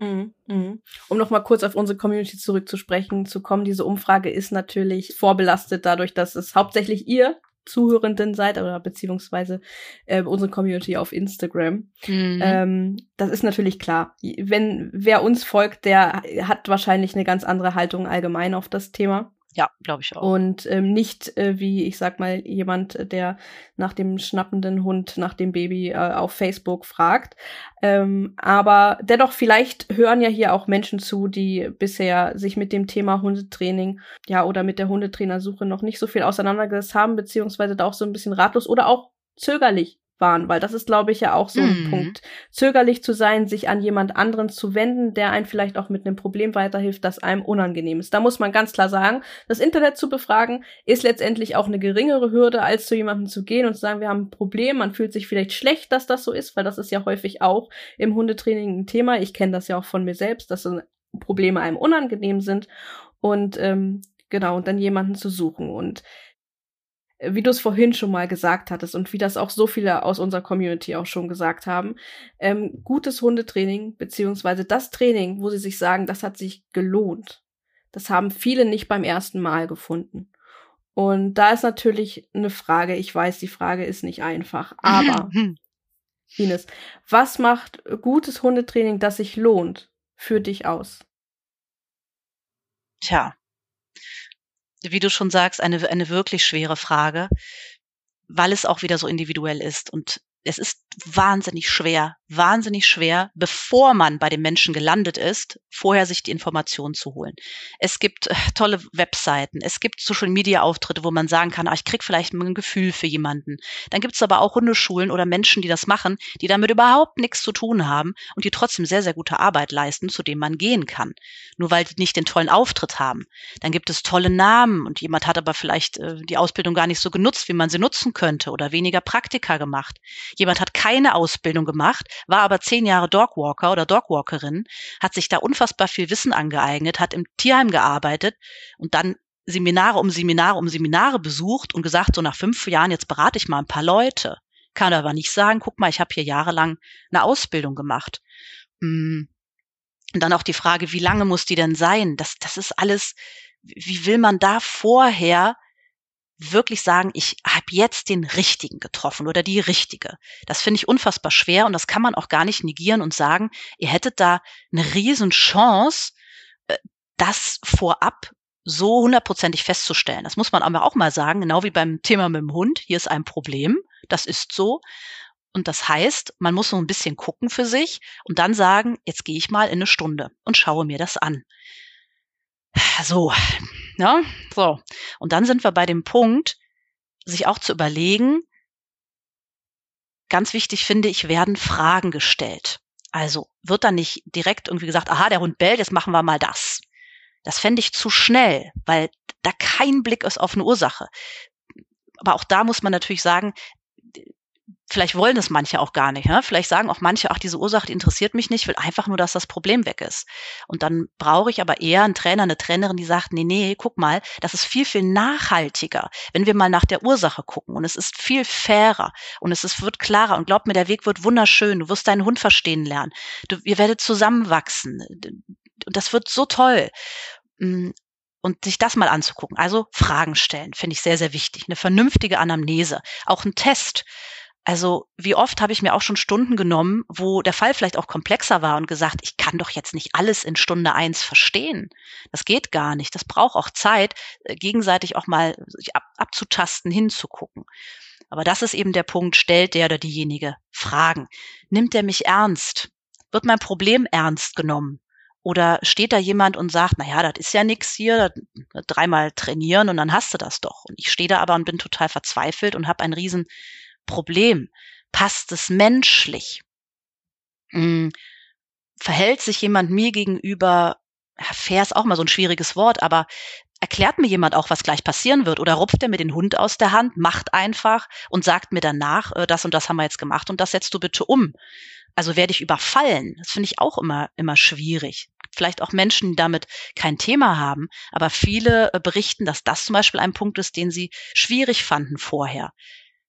Mhm, mhm. Um nochmal kurz auf unsere Community zurückzusprechen zu kommen, diese Umfrage ist natürlich vorbelastet dadurch, dass es hauptsächlich ihr Zuhörenden seid oder beziehungsweise äh, unsere Community auf Instagram. Mhm. Ähm, das ist natürlich klar. Wenn wer uns folgt, der hat wahrscheinlich eine ganz andere Haltung allgemein auf das Thema. Ja, glaube ich auch. Und ähm, nicht äh, wie, ich sag mal, jemand, der nach dem schnappenden Hund, nach dem Baby äh, auf Facebook fragt. Ähm, aber dennoch, vielleicht hören ja hier auch Menschen zu, die bisher sich mit dem Thema Hundetraining, ja, oder mit der Hundetrainersuche noch nicht so viel auseinandergesetzt haben, beziehungsweise da auch so ein bisschen ratlos oder auch zögerlich waren, weil das ist, glaube ich, ja auch so ein mhm. Punkt. Zögerlich zu sein, sich an jemand anderen zu wenden, der einen vielleicht auch mit einem Problem weiterhilft, das einem unangenehm ist. Da muss man ganz klar sagen, das Internet zu befragen, ist letztendlich auch eine geringere Hürde, als zu jemandem zu gehen und zu sagen, wir haben ein Problem, man fühlt sich vielleicht schlecht, dass das so ist, weil das ist ja häufig auch im Hundetraining ein Thema. Ich kenne das ja auch von mir selbst, dass Probleme einem unangenehm sind. Und ähm, genau, und dann jemanden zu suchen. Und wie du es vorhin schon mal gesagt hattest und wie das auch so viele aus unserer Community auch schon gesagt haben, ähm, gutes Hundetraining, beziehungsweise das Training, wo sie sich sagen, das hat sich gelohnt. Das haben viele nicht beim ersten Mal gefunden. Und da ist natürlich eine Frage, ich weiß, die Frage ist nicht einfach, aber [LAUGHS] Ines, was macht gutes Hundetraining, das sich lohnt, für dich aus? Tja, wie du schon sagst, eine, eine wirklich schwere Frage, weil es auch wieder so individuell ist. Und es ist wahnsinnig schwer, wahnsinnig schwer, bevor man bei den Menschen gelandet ist, vorher sich die Informationen zu holen. Es gibt äh, tolle Webseiten, es gibt Social Media Auftritte, wo man sagen kann, ah, ich krieg vielleicht ein Gefühl für jemanden. Dann gibt es aber auch Hundeschulen oder Menschen, die das machen, die damit überhaupt nichts zu tun haben und die trotzdem sehr, sehr gute Arbeit leisten, zu dem man gehen kann. Nur weil die nicht den tollen Auftritt haben. Dann gibt es tolle Namen und jemand hat aber vielleicht äh, die Ausbildung gar nicht so genutzt, wie man sie nutzen könnte oder weniger Praktika gemacht. Jemand hat keine Ausbildung gemacht, war aber zehn Jahre Dogwalker oder Dogwalkerin, hat sich da unfassbar viel Wissen angeeignet, hat im Tierheim gearbeitet und dann Seminare um Seminare um Seminare besucht und gesagt, so nach fünf Jahren, jetzt berate ich mal ein paar Leute. Kann aber nicht sagen, guck mal, ich habe hier jahrelang eine Ausbildung gemacht. Hm. Und dann auch die Frage, wie lange muss die denn sein? Das, das ist alles, wie will man da vorher wirklich sagen, ich habe jetzt den richtigen getroffen oder die richtige. Das finde ich unfassbar schwer und das kann man auch gar nicht negieren und sagen, ihr hättet da eine riesen Chance, äh, das vorab so hundertprozentig festzustellen. Das muss man aber auch mal sagen, genau wie beim Thema mit dem Hund. Hier ist ein Problem, das ist so. Und das heißt, man muss so ein bisschen gucken für sich und dann sagen, jetzt gehe ich mal in eine Stunde und schaue mir das an. So, ja, so. Und dann sind wir bei dem Punkt, sich auch zu überlegen, ganz wichtig finde ich, werden Fragen gestellt. Also wird dann nicht direkt irgendwie gesagt, aha, der Hund bellt, jetzt machen wir mal das. Das fände ich zu schnell, weil da kein Blick ist auf eine Ursache. Aber auch da muss man natürlich sagen, vielleicht wollen das manche auch gar nicht. Ja? Vielleicht sagen auch manche, ach, diese Ursache die interessiert mich nicht, ich will einfach nur, dass das Problem weg ist. Und dann brauche ich aber eher einen Trainer, eine Trainerin, die sagt, nee, nee, guck mal, das ist viel, viel nachhaltiger, wenn wir mal nach der Ursache gucken. Und es ist viel fairer und es ist, wird klarer. Und glaub mir, der Weg wird wunderschön. Du wirst deinen Hund verstehen lernen. Du, ihr werdet zusammenwachsen. Und das wird so toll mm, und sich das mal anzugucken. Also Fragen stellen, finde ich sehr, sehr wichtig. Eine vernünftige Anamnese, auch ein Test. Also wie oft habe ich mir auch schon Stunden genommen, wo der Fall vielleicht auch komplexer war und gesagt, ich kann doch jetzt nicht alles in Stunde eins verstehen. Das geht gar nicht. Das braucht auch Zeit, äh, gegenseitig auch mal sich ab, abzutasten, hinzugucken. Aber das ist eben der Punkt, stellt der oder diejenige Fragen. Nimmt er mich ernst? Wird mein Problem ernst genommen? Oder steht da jemand und sagt, na ja, das ist ja nix hier, dreimal trainieren und dann hast du das doch. Und ich stehe da aber und bin total verzweifelt und habe ein Riesenproblem. Passt es menschlich? Hm, verhält sich jemand mir gegenüber, fair ist auch mal so ein schwieriges Wort, aber erklärt mir jemand auch, was gleich passieren wird? Oder rupft er mir den Hund aus der Hand, macht einfach und sagt mir danach, äh, das und das haben wir jetzt gemacht und das setzt du bitte um. Also werde ich überfallen. Das finde ich auch immer, immer schwierig. Vielleicht auch Menschen, die damit kein Thema haben. Aber viele äh, berichten, dass das zum Beispiel ein Punkt ist, den sie schwierig fanden vorher.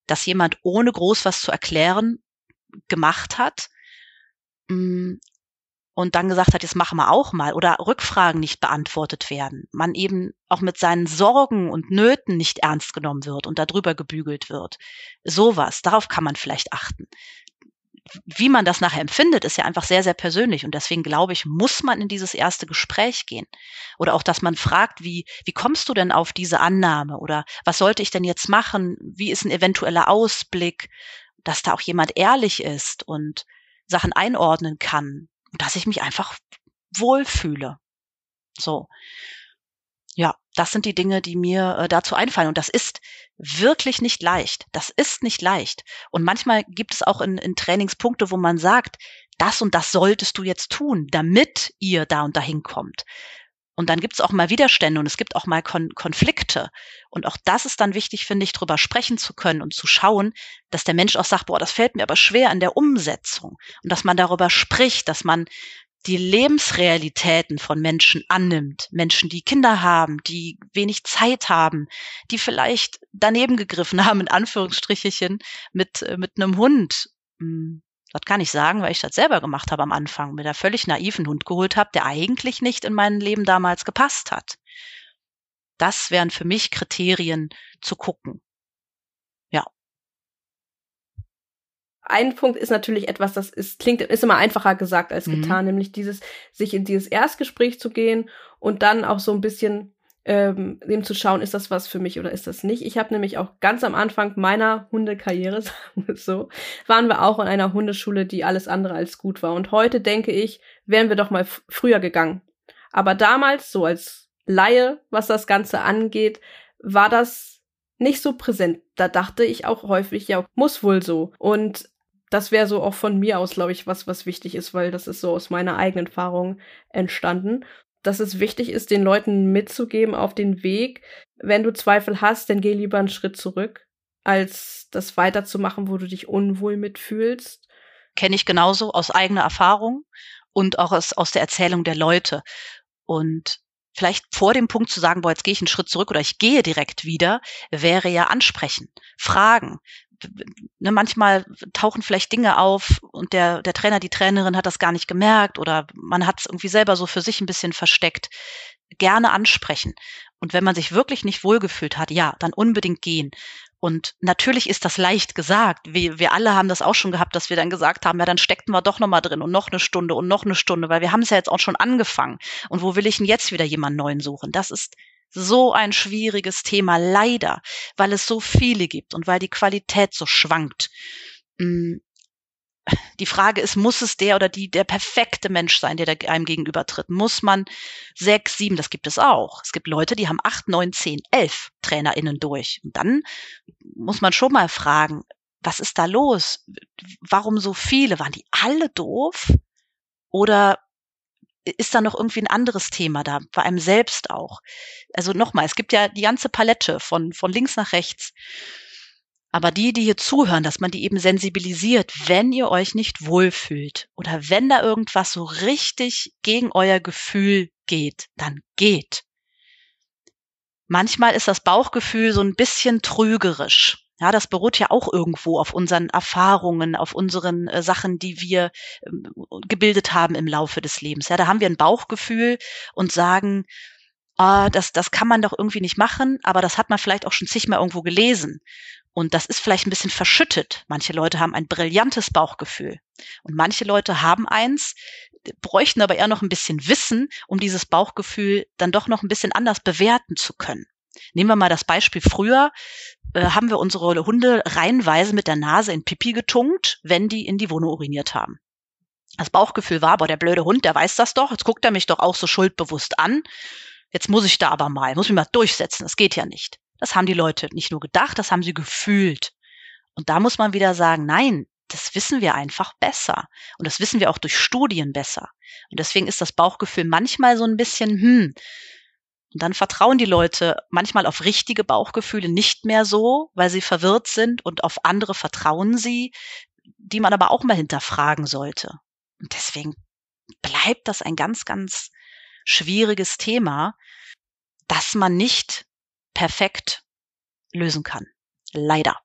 Dass jemand ohne groß was zu erklären gemacht hat mm, und dann gesagt hat, jetzt machen wir auch mal oder Rückfragen nicht beantwortet werden, man eben auch mit seinen Sorgen und Nöten nicht ernst genommen wird und darüber gebügelt wird. Sowas, darauf kann man vielleicht achten. Wie man das nachher empfindet, ist ja einfach sehr, sehr persönlich. Und deswegen glaube ich, muss man in dieses erste Gespräch gehen. Oder auch, dass man fragt, wie, wie kommst du denn auf diese Annahme? Oder was sollte ich denn jetzt machen? Wie ist ein eventueller Ausblick? Dass da auch jemand ehrlich ist und Sachen einordnen kann dass ich mich einfach wohlfühle. So. Ja, das sind die Dinge, die mir äh, dazu einfallen. Und das ist wirklich nicht leicht. Das ist nicht leicht. Und manchmal gibt es auch in, in Trainingspunkte, wo man sagt, das und das solltest du jetzt tun, damit ihr da und dahin kommt. Und dann gibt es auch mal Widerstände und es gibt auch mal Kon Konflikte. Und auch das ist dann wichtig, finde ich, drüber sprechen zu können und zu schauen, dass der Mensch auch sagt, boah, das fällt mir aber schwer in der Umsetzung. Und dass man darüber spricht, dass man die Lebensrealitäten von Menschen annimmt. Menschen, die Kinder haben, die wenig Zeit haben, die vielleicht daneben gegriffen [LAUGHS] haben, in Anführungsstrichechen, mit, äh, mit einem Hund. Hm. Das kann ich sagen, weil ich das selber gemacht habe am Anfang, mir da völlig naiven Hund geholt habe, der eigentlich nicht in mein Leben damals gepasst hat. Das wären für mich Kriterien zu gucken. Ja. Ein Punkt ist natürlich etwas, das ist, klingt, ist immer einfacher gesagt als mhm. getan, mhm. nämlich dieses, sich in dieses Erstgespräch zu gehen und dann auch so ein bisschen ähm, dem zu schauen, ist das was für mich oder ist das nicht. Ich habe nämlich auch ganz am Anfang meiner Hundekarriere, [LAUGHS] sagen wir so, waren wir auch in einer Hundeschule, die alles andere als gut war. Und heute denke ich, wären wir doch mal früher gegangen. Aber damals, so als Laie, was das Ganze angeht, war das nicht so präsent. Da dachte ich auch häufig, ja, muss wohl so. Und das wäre so auch von mir aus, glaube ich, was, was wichtig ist, weil das ist so aus meiner eigenen Erfahrung entstanden dass es wichtig ist, den Leuten mitzugeben auf den Weg, wenn du Zweifel hast, dann geh lieber einen Schritt zurück, als das weiterzumachen, wo du dich unwohl mitfühlst. Kenne ich genauso aus eigener Erfahrung und auch aus, aus der Erzählung der Leute. Und vielleicht vor dem Punkt zu sagen, boah, jetzt gehe ich einen Schritt zurück oder ich gehe direkt wieder, wäre ja ansprechen, fragen, ne, manchmal tauchen vielleicht Dinge auf und der, der Trainer, die Trainerin hat das gar nicht gemerkt oder man hat es irgendwie selber so für sich ein bisschen versteckt. Gerne ansprechen. Und wenn man sich wirklich nicht wohlgefühlt hat, ja, dann unbedingt gehen. Und natürlich ist das leicht gesagt. Wir, wir alle haben das auch schon gehabt, dass wir dann gesagt haben, ja, dann steckten wir doch nochmal drin und noch eine Stunde und noch eine Stunde, weil wir haben es ja jetzt auch schon angefangen. Und wo will ich denn jetzt wieder jemanden neuen suchen? Das ist so ein schwieriges Thema, leider, weil es so viele gibt und weil die Qualität so schwankt. Mm, die Frage ist, muss es der oder die der perfekte Mensch sein, der einem gegenüber tritt? Muss man sechs, sieben, das gibt es auch. Es gibt Leute, die haben acht, neun, zehn, elf TrainerInnen durch. Und dann muss man schon mal fragen, was ist da los? Warum so viele? Waren die alle doof? Oder ist da noch irgendwie ein anderes Thema da, bei einem selbst auch. Also nochmal, es gibt ja die ganze Palette von, von links nach rechts. Aber die, die hier zuhören, dass man die eben sensibilisiert, wenn ihr euch nicht wohlfühlt oder wenn da irgendwas so richtig gegen euer Gefühl geht, dann geht. Manchmal ist das Bauchgefühl so ein bisschen trügerisch. Ja, das beruht ja auch irgendwo auf unseren Erfahrungen, auf unseren äh, Sachen, die wir äh, gebildet haben im Laufe des Lebens. Ja, da haben wir ein Bauchgefühl und sagen, ah, das, das kann man doch irgendwie nicht machen, aber das hat man vielleicht auch schon zigmal irgendwo gelesen. Und das ist vielleicht ein bisschen verschüttet. Manche Leute haben ein brillantes Bauchgefühl. Und manche Leute haben eins, bräuchten aber eher noch ein bisschen Wissen, um dieses Bauchgefühl dann doch noch ein bisschen anders bewerten zu können. Nehmen wir mal das Beispiel früher äh, haben wir unsere Hunde reihenweise mit der Nase in Pipi getunkt, wenn die in die Wohnung uriniert haben. Das Bauchgefühl war, aber der blöde Hund, der weiß das doch, jetzt guckt er mich doch auch so schuldbewusst an. Jetzt muss ich da aber mal, muss mich mal durchsetzen, das geht ja nicht. Das haben die Leute nicht nur gedacht, das haben sie gefühlt. Und da muss man wieder sagen, nein, das wissen wir einfach besser. Und das wissen wir auch durch Studien besser. Und deswegen ist das Bauchgefühl manchmal so ein bisschen, hm. Und dann vertrauen die Leute manchmal auf richtige Bauchgefühle nicht mehr so, weil sie verwirrt sind und auf andere vertrauen sie, die man aber auch mal hinterfragen sollte. Und deswegen bleibt das ein ganz, ganz schwieriges Thema, das man nicht perfekt lösen kann. Leider.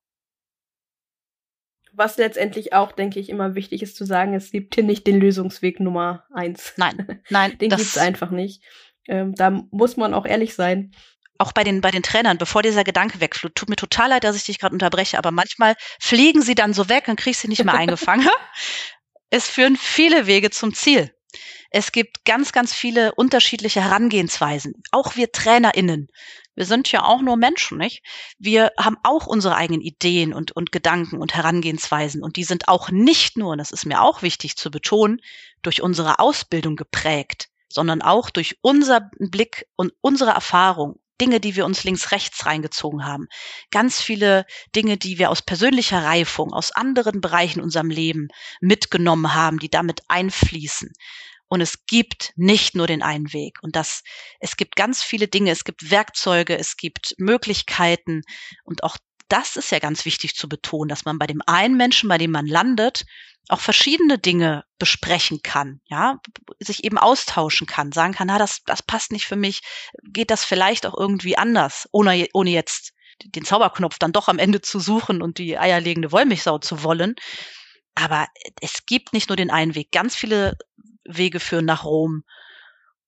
Was letztendlich auch, denke ich, immer wichtig ist zu sagen, es gibt hier nicht den Lösungsweg Nummer eins. Nein, nein. [LAUGHS] den gibt's einfach nicht. Ähm, da muss man auch ehrlich sein. Auch bei den, bei den Trainern, bevor dieser Gedanke wegflut, tut mir total leid, dass ich dich gerade unterbreche, aber manchmal fliegen sie dann so weg und kriegst sie nicht mehr [LAUGHS] eingefangen. es führen viele Wege zum Ziel. Es gibt ganz, ganz viele unterschiedliche Herangehensweisen. Auch wir TrainerInnen. Wir sind ja auch nur Menschen, nicht? Wir haben auch unsere eigenen Ideen und, und Gedanken und Herangehensweisen. Und die sind auch nicht nur, und das ist mir auch wichtig zu betonen, durch unsere Ausbildung geprägt, sondern auch durch unseren Blick und unsere Erfahrung Dinge, die wir uns links, rechts reingezogen haben. Ganz viele Dinge, die wir aus persönlicher Reifung, aus anderen Bereichen unserem Leben mitgenommen haben, die damit einfließen. Und es gibt nicht nur den einen Weg. Und das, es gibt ganz viele Dinge, es gibt Werkzeuge, es gibt Möglichkeiten. Und auch das ist ja ganz wichtig zu betonen, dass man bei dem einen Menschen, bei dem man landet, auch verschiedene Dinge besprechen kann, ja, sich eben austauschen kann, sagen kann, na, das, das passt nicht für mich, geht das vielleicht auch irgendwie anders, ohne, ohne jetzt den Zauberknopf dann doch am Ende zu suchen und die eierlegende Wollmilchsau zu wollen. Aber es gibt nicht nur den einen Weg. Ganz viele Wege führen nach Rom.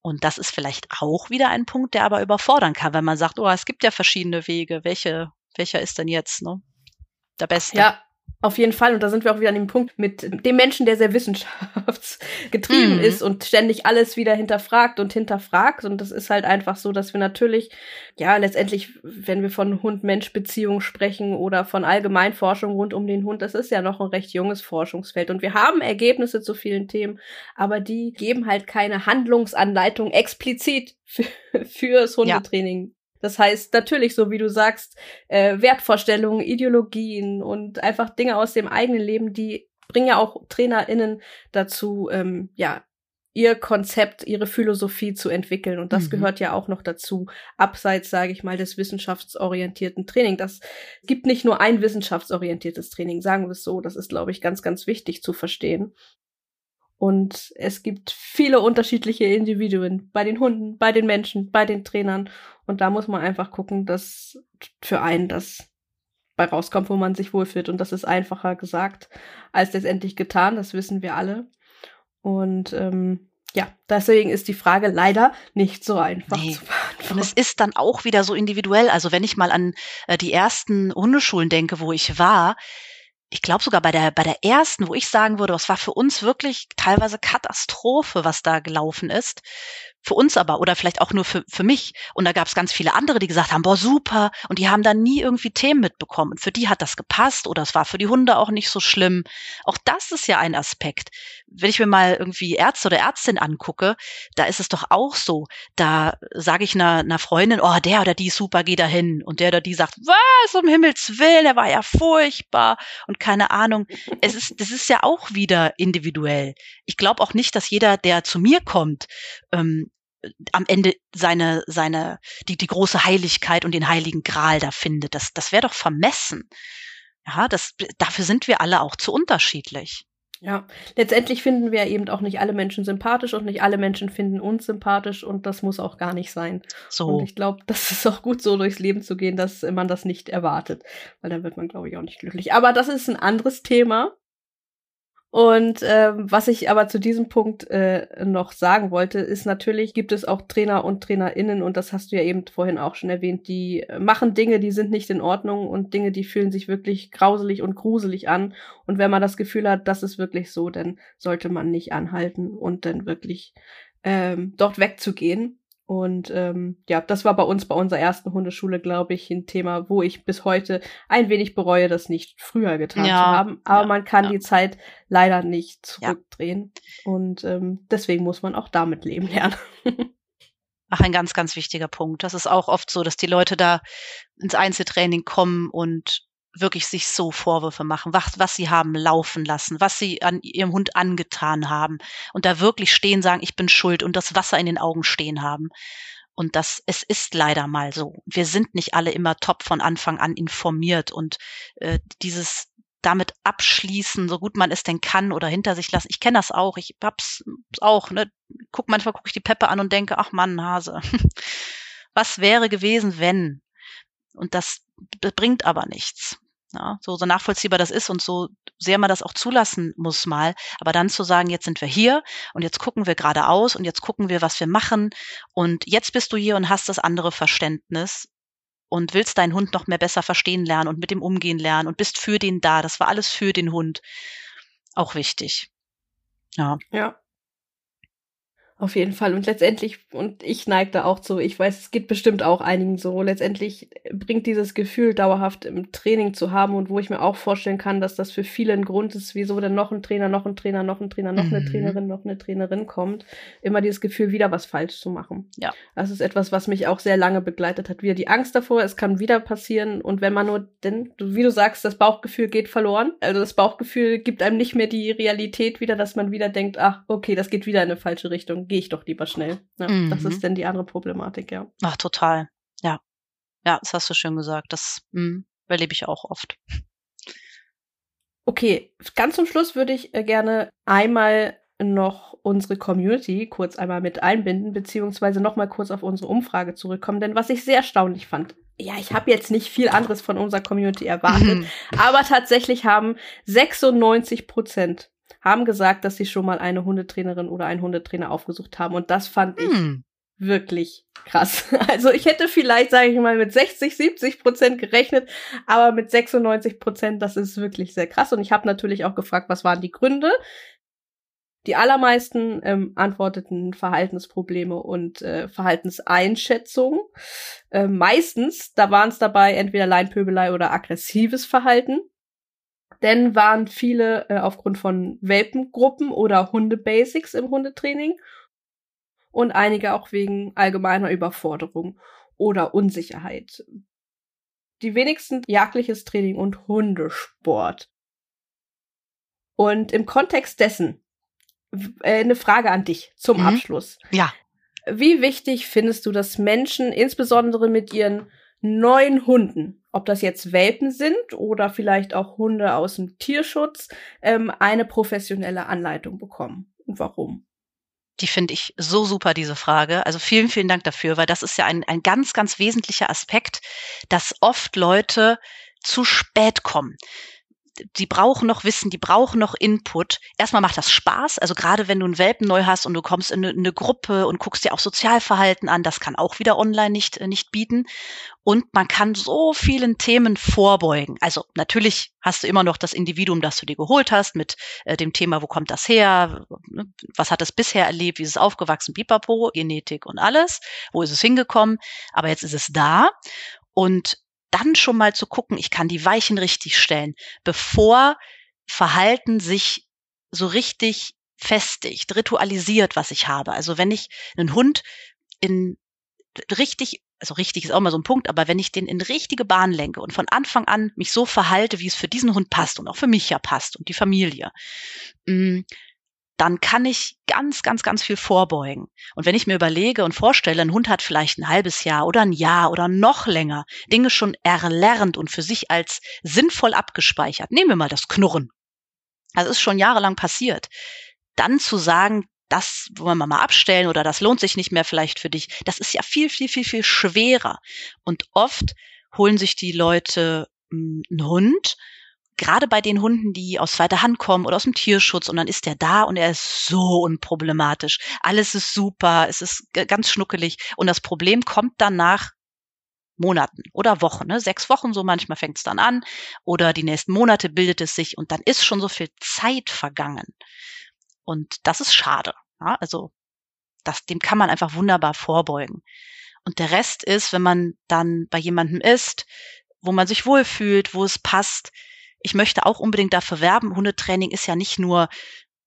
Und das ist vielleicht auch wieder ein Punkt, der aber überfordern kann, wenn man sagt, oh, es gibt ja verschiedene Wege. Welche, welcher ist denn jetzt, ne? Der beste. Ja, auf jeden Fall. Und da sind wir auch wieder an dem Punkt mit dem Menschen, der sehr wissenschaftsgetrieben mhm. ist und ständig alles wieder hinterfragt und hinterfragt. Und das ist halt einfach so, dass wir natürlich, ja, letztendlich, wenn wir von Hund-Mensch-Beziehung sprechen oder von Allgemeinforschung rund um den Hund, das ist ja noch ein recht junges Forschungsfeld. Und wir haben Ergebnisse zu vielen Themen, aber die geben halt keine Handlungsanleitung explizit [LAUGHS] für, fürs Hundetraining. Das heißt, natürlich, so wie du sagst, äh, Wertvorstellungen, Ideologien und einfach Dinge aus dem eigenen Leben, die bringen ja auch TrainerInnen dazu, ähm, ja, ihr Konzept, ihre Philosophie zu entwickeln. Und das mhm. gehört ja auch noch dazu, abseits, sage ich mal, des wissenschaftsorientierten Training. Das gibt nicht nur ein wissenschaftsorientiertes Training, sagen wir es so. Das ist, glaube ich, ganz, ganz wichtig zu verstehen. Und es gibt viele unterschiedliche Individuen bei den Hunden, bei den Menschen, bei den Trainern. Und da muss man einfach gucken, dass für einen das bei rauskommt, wo man sich wohlfühlt. Und das ist einfacher gesagt als letztendlich getan. Das wissen wir alle. Und ähm, ja, deswegen ist die Frage leider nicht so einfach nee. zu beantworten. Und es ist dann auch wieder so individuell. Also wenn ich mal an äh, die ersten Hundeschulen denke, wo ich war, ich glaube sogar bei der, bei der ersten, wo ich sagen würde, das war für uns wirklich teilweise Katastrophe, was da gelaufen ist für uns aber oder vielleicht auch nur für, für mich. Und da gab es ganz viele andere, die gesagt haben, boah, super. Und die haben dann nie irgendwie Themen mitbekommen. Und für die hat das gepasst oder es war für die Hunde auch nicht so schlimm. Auch das ist ja ein Aspekt. Wenn ich mir mal irgendwie Ärzte oder Ärztin angucke, da ist es doch auch so. Da sage ich einer, einer Freundin, oh, der oder die ist super, geh da hin. Und der oder die sagt, was, um Himmels Willen, der war ja furchtbar und keine Ahnung. Es ist, das ist ja auch wieder individuell. Ich glaube auch nicht, dass jeder, der zu mir kommt, ähm, am Ende seine, seine, die, die große Heiligkeit und den heiligen Gral da findet. Das, das wäre doch vermessen. Ja, das, dafür sind wir alle auch zu unterschiedlich. Ja, letztendlich finden wir eben auch nicht alle Menschen sympathisch und nicht alle Menschen finden uns sympathisch und das muss auch gar nicht sein. So. Und ich glaube, das ist auch gut so durchs Leben zu gehen, dass man das nicht erwartet, weil dann wird man, glaube ich, auch nicht glücklich. Aber das ist ein anderes Thema. Und ähm, was ich aber zu diesem Punkt äh, noch sagen wollte, ist natürlich gibt es auch Trainer und Trainerinnen und das hast du ja eben vorhin auch schon erwähnt, die machen Dinge, die sind nicht in Ordnung und Dinge, die fühlen sich wirklich grauselig und gruselig an. Und wenn man das Gefühl hat, das ist wirklich so, dann sollte man nicht anhalten und dann wirklich ähm, dort wegzugehen. Und ähm, ja, das war bei uns bei unserer ersten Hundeschule, glaube ich, ein Thema, wo ich bis heute ein wenig bereue, das nicht früher getan ja, zu haben. Aber ja, man kann ja. die Zeit leider nicht zurückdrehen. Und ähm, deswegen muss man auch damit leben lernen. [LAUGHS] Ach, ein ganz, ganz wichtiger Punkt. Das ist auch oft so, dass die Leute da ins Einzeltraining kommen und wirklich sich so Vorwürfe machen, was, was sie haben laufen lassen, was sie an ihrem Hund angetan haben und da wirklich stehen, sagen, ich bin schuld und das Wasser in den Augen stehen haben. Und das, es ist leider mal so. Wir sind nicht alle immer top von Anfang an informiert und äh, dieses damit abschließen, so gut man es denn kann oder hinter sich lassen. Ich kenne das auch. Ich hab's auch. Ne? Guck manchmal gucke ich die Peppe an und denke, ach Mann, Hase, [LAUGHS] was wäre gewesen, wenn? Und das, das bringt aber nichts. Ja, so, so nachvollziehbar das ist und so sehr man das auch zulassen muss mal, aber dann zu sagen, jetzt sind wir hier und jetzt gucken wir geradeaus und jetzt gucken wir, was wir machen und jetzt bist du hier und hast das andere Verständnis und willst deinen Hund noch mehr besser verstehen lernen und mit dem umgehen lernen und bist für den da. Das war alles für den Hund. Auch wichtig. Ja. Ja. Auf jeden Fall. Und letztendlich, und ich neige da auch zu, ich weiß, es geht bestimmt auch einigen so, letztendlich bringt dieses Gefühl dauerhaft im Training zu haben und wo ich mir auch vorstellen kann, dass das für viele ein Grund ist, wieso denn noch ein Trainer, noch ein Trainer, noch ein Trainer, noch mhm. eine Trainerin, noch eine Trainerin kommt, immer dieses Gefühl, wieder was falsch zu machen. Ja. Das ist etwas, was mich auch sehr lange begleitet hat. Wieder die Angst davor, es kann wieder passieren und wenn man nur, denn, wie du sagst, das Bauchgefühl geht verloren. Also das Bauchgefühl gibt einem nicht mehr die Realität wieder, dass man wieder denkt, ach, okay, das geht wieder in eine falsche Richtung gehe ich doch lieber schnell. Ja, mhm. Das ist denn die andere Problematik, ja. Ach, total. Ja. Ja, das hast du schön gesagt. Das mh, hm, erlebe ich auch oft. Okay, ganz zum Schluss würde ich äh, gerne einmal noch unsere Community kurz einmal mit einbinden, beziehungsweise nochmal kurz auf unsere Umfrage zurückkommen. Denn was ich sehr erstaunlich fand, ja, ich habe jetzt nicht viel anderes von unserer Community erwartet, [LAUGHS] aber tatsächlich haben 96 Prozent haben gesagt, dass sie schon mal eine Hundetrainerin oder einen Hundetrainer aufgesucht haben. Und das fand hm. ich wirklich krass. [LAUGHS] Also ich hätte vielleicht, sage ich mal, mit 60, 70 Prozent gerechnet, aber mit 96 Prozent, das ist wirklich sehr krass. Und ich habe natürlich auch gefragt, was waren die Gründe? Die allermeisten ähm, antworteten Verhaltensprobleme und äh, Verhaltenseinschätzungen. Äh, meistens, da waren es dabei entweder Leinpöbelei oder aggressives Verhalten. Denn waren viele äh, aufgrund von Welpengruppen oder Hundebasics im Hundetraining und einige auch wegen allgemeiner Überforderung oder Unsicherheit. Die wenigsten jagdliches Training und Hundesport. Und im Kontext dessen äh, eine Frage an dich zum mhm. Abschluss. Ja. Wie wichtig findest du, dass Menschen insbesondere mit ihren neuen Hunden, ob das jetzt Welpen sind oder vielleicht auch Hunde aus dem Tierschutz, ähm, eine professionelle Anleitung bekommen. Und warum? Die finde ich so super, diese Frage. Also vielen, vielen Dank dafür, weil das ist ja ein, ein ganz, ganz wesentlicher Aspekt, dass oft Leute zu spät kommen die brauchen noch Wissen, die brauchen noch Input. Erstmal macht das Spaß, also gerade wenn du einen Welpen neu hast und du kommst in eine, in eine, Gruppe und guckst dir auch Sozialverhalten an, das kann auch wieder online nicht, äh, nicht bieten. Und man kann so vielen Themen vorbeugen. Also natürlich hast du immer noch das Individuum, das du dir geholt hast, mit äh, dem Thema, wo kommt das her, ne, was hat es bisher erlebt, wie ist es aufgewachsen, pipapo, Genetik und alles, wo ist es hingekommen. Aber jetzt ist es da. Und dann schon mal zu gucken, ich kann die Weichen richtig stellen, bevor Verhalten sich so richtig festigt, ritualisiert, was ich habe. Also wenn ich einen Hund in richtig, also richtig ist auch mal so ein Punkt, aber wenn ich den in richtige Bahn lenke und von Anfang an mich so verhalte, wie es für diesen Hund passt und auch für mich ja passt und die Familie, mm, dann kann ich ganz, ganz, ganz viel vorbeugen. Und wenn ich mir überlege und vorstelle, ein Hund hat vielleicht ein halbes Jahr oder ein Jahr oder noch länger Dinge schon erlernt und für sich als sinnvoll abgespeichert, nehmen wir mal das Knurren. Das ist schon jahrelang passiert. Dann zu sagen, das wollen wir mal abstellen oder das lohnt sich nicht mehr vielleicht für dich, das ist ja viel, viel, viel, viel schwerer. Und oft holen sich die Leute hm, einen Hund gerade bei den Hunden, die aus zweiter Hand kommen oder aus dem Tierschutz und dann ist der da und er ist so unproblematisch. Alles ist super, es ist ganz schnuckelig und das Problem kommt dann nach Monaten oder Wochen, ne? sechs Wochen so manchmal fängt es dann an oder die nächsten Monate bildet es sich und dann ist schon so viel Zeit vergangen und das ist schade. Ja? Also Das, dem kann man einfach wunderbar vorbeugen. Und der Rest ist, wenn man dann bei jemandem ist, wo man sich wohlfühlt, wo es passt. Ich möchte auch unbedingt dafür werben. Hundetraining ist ja nicht nur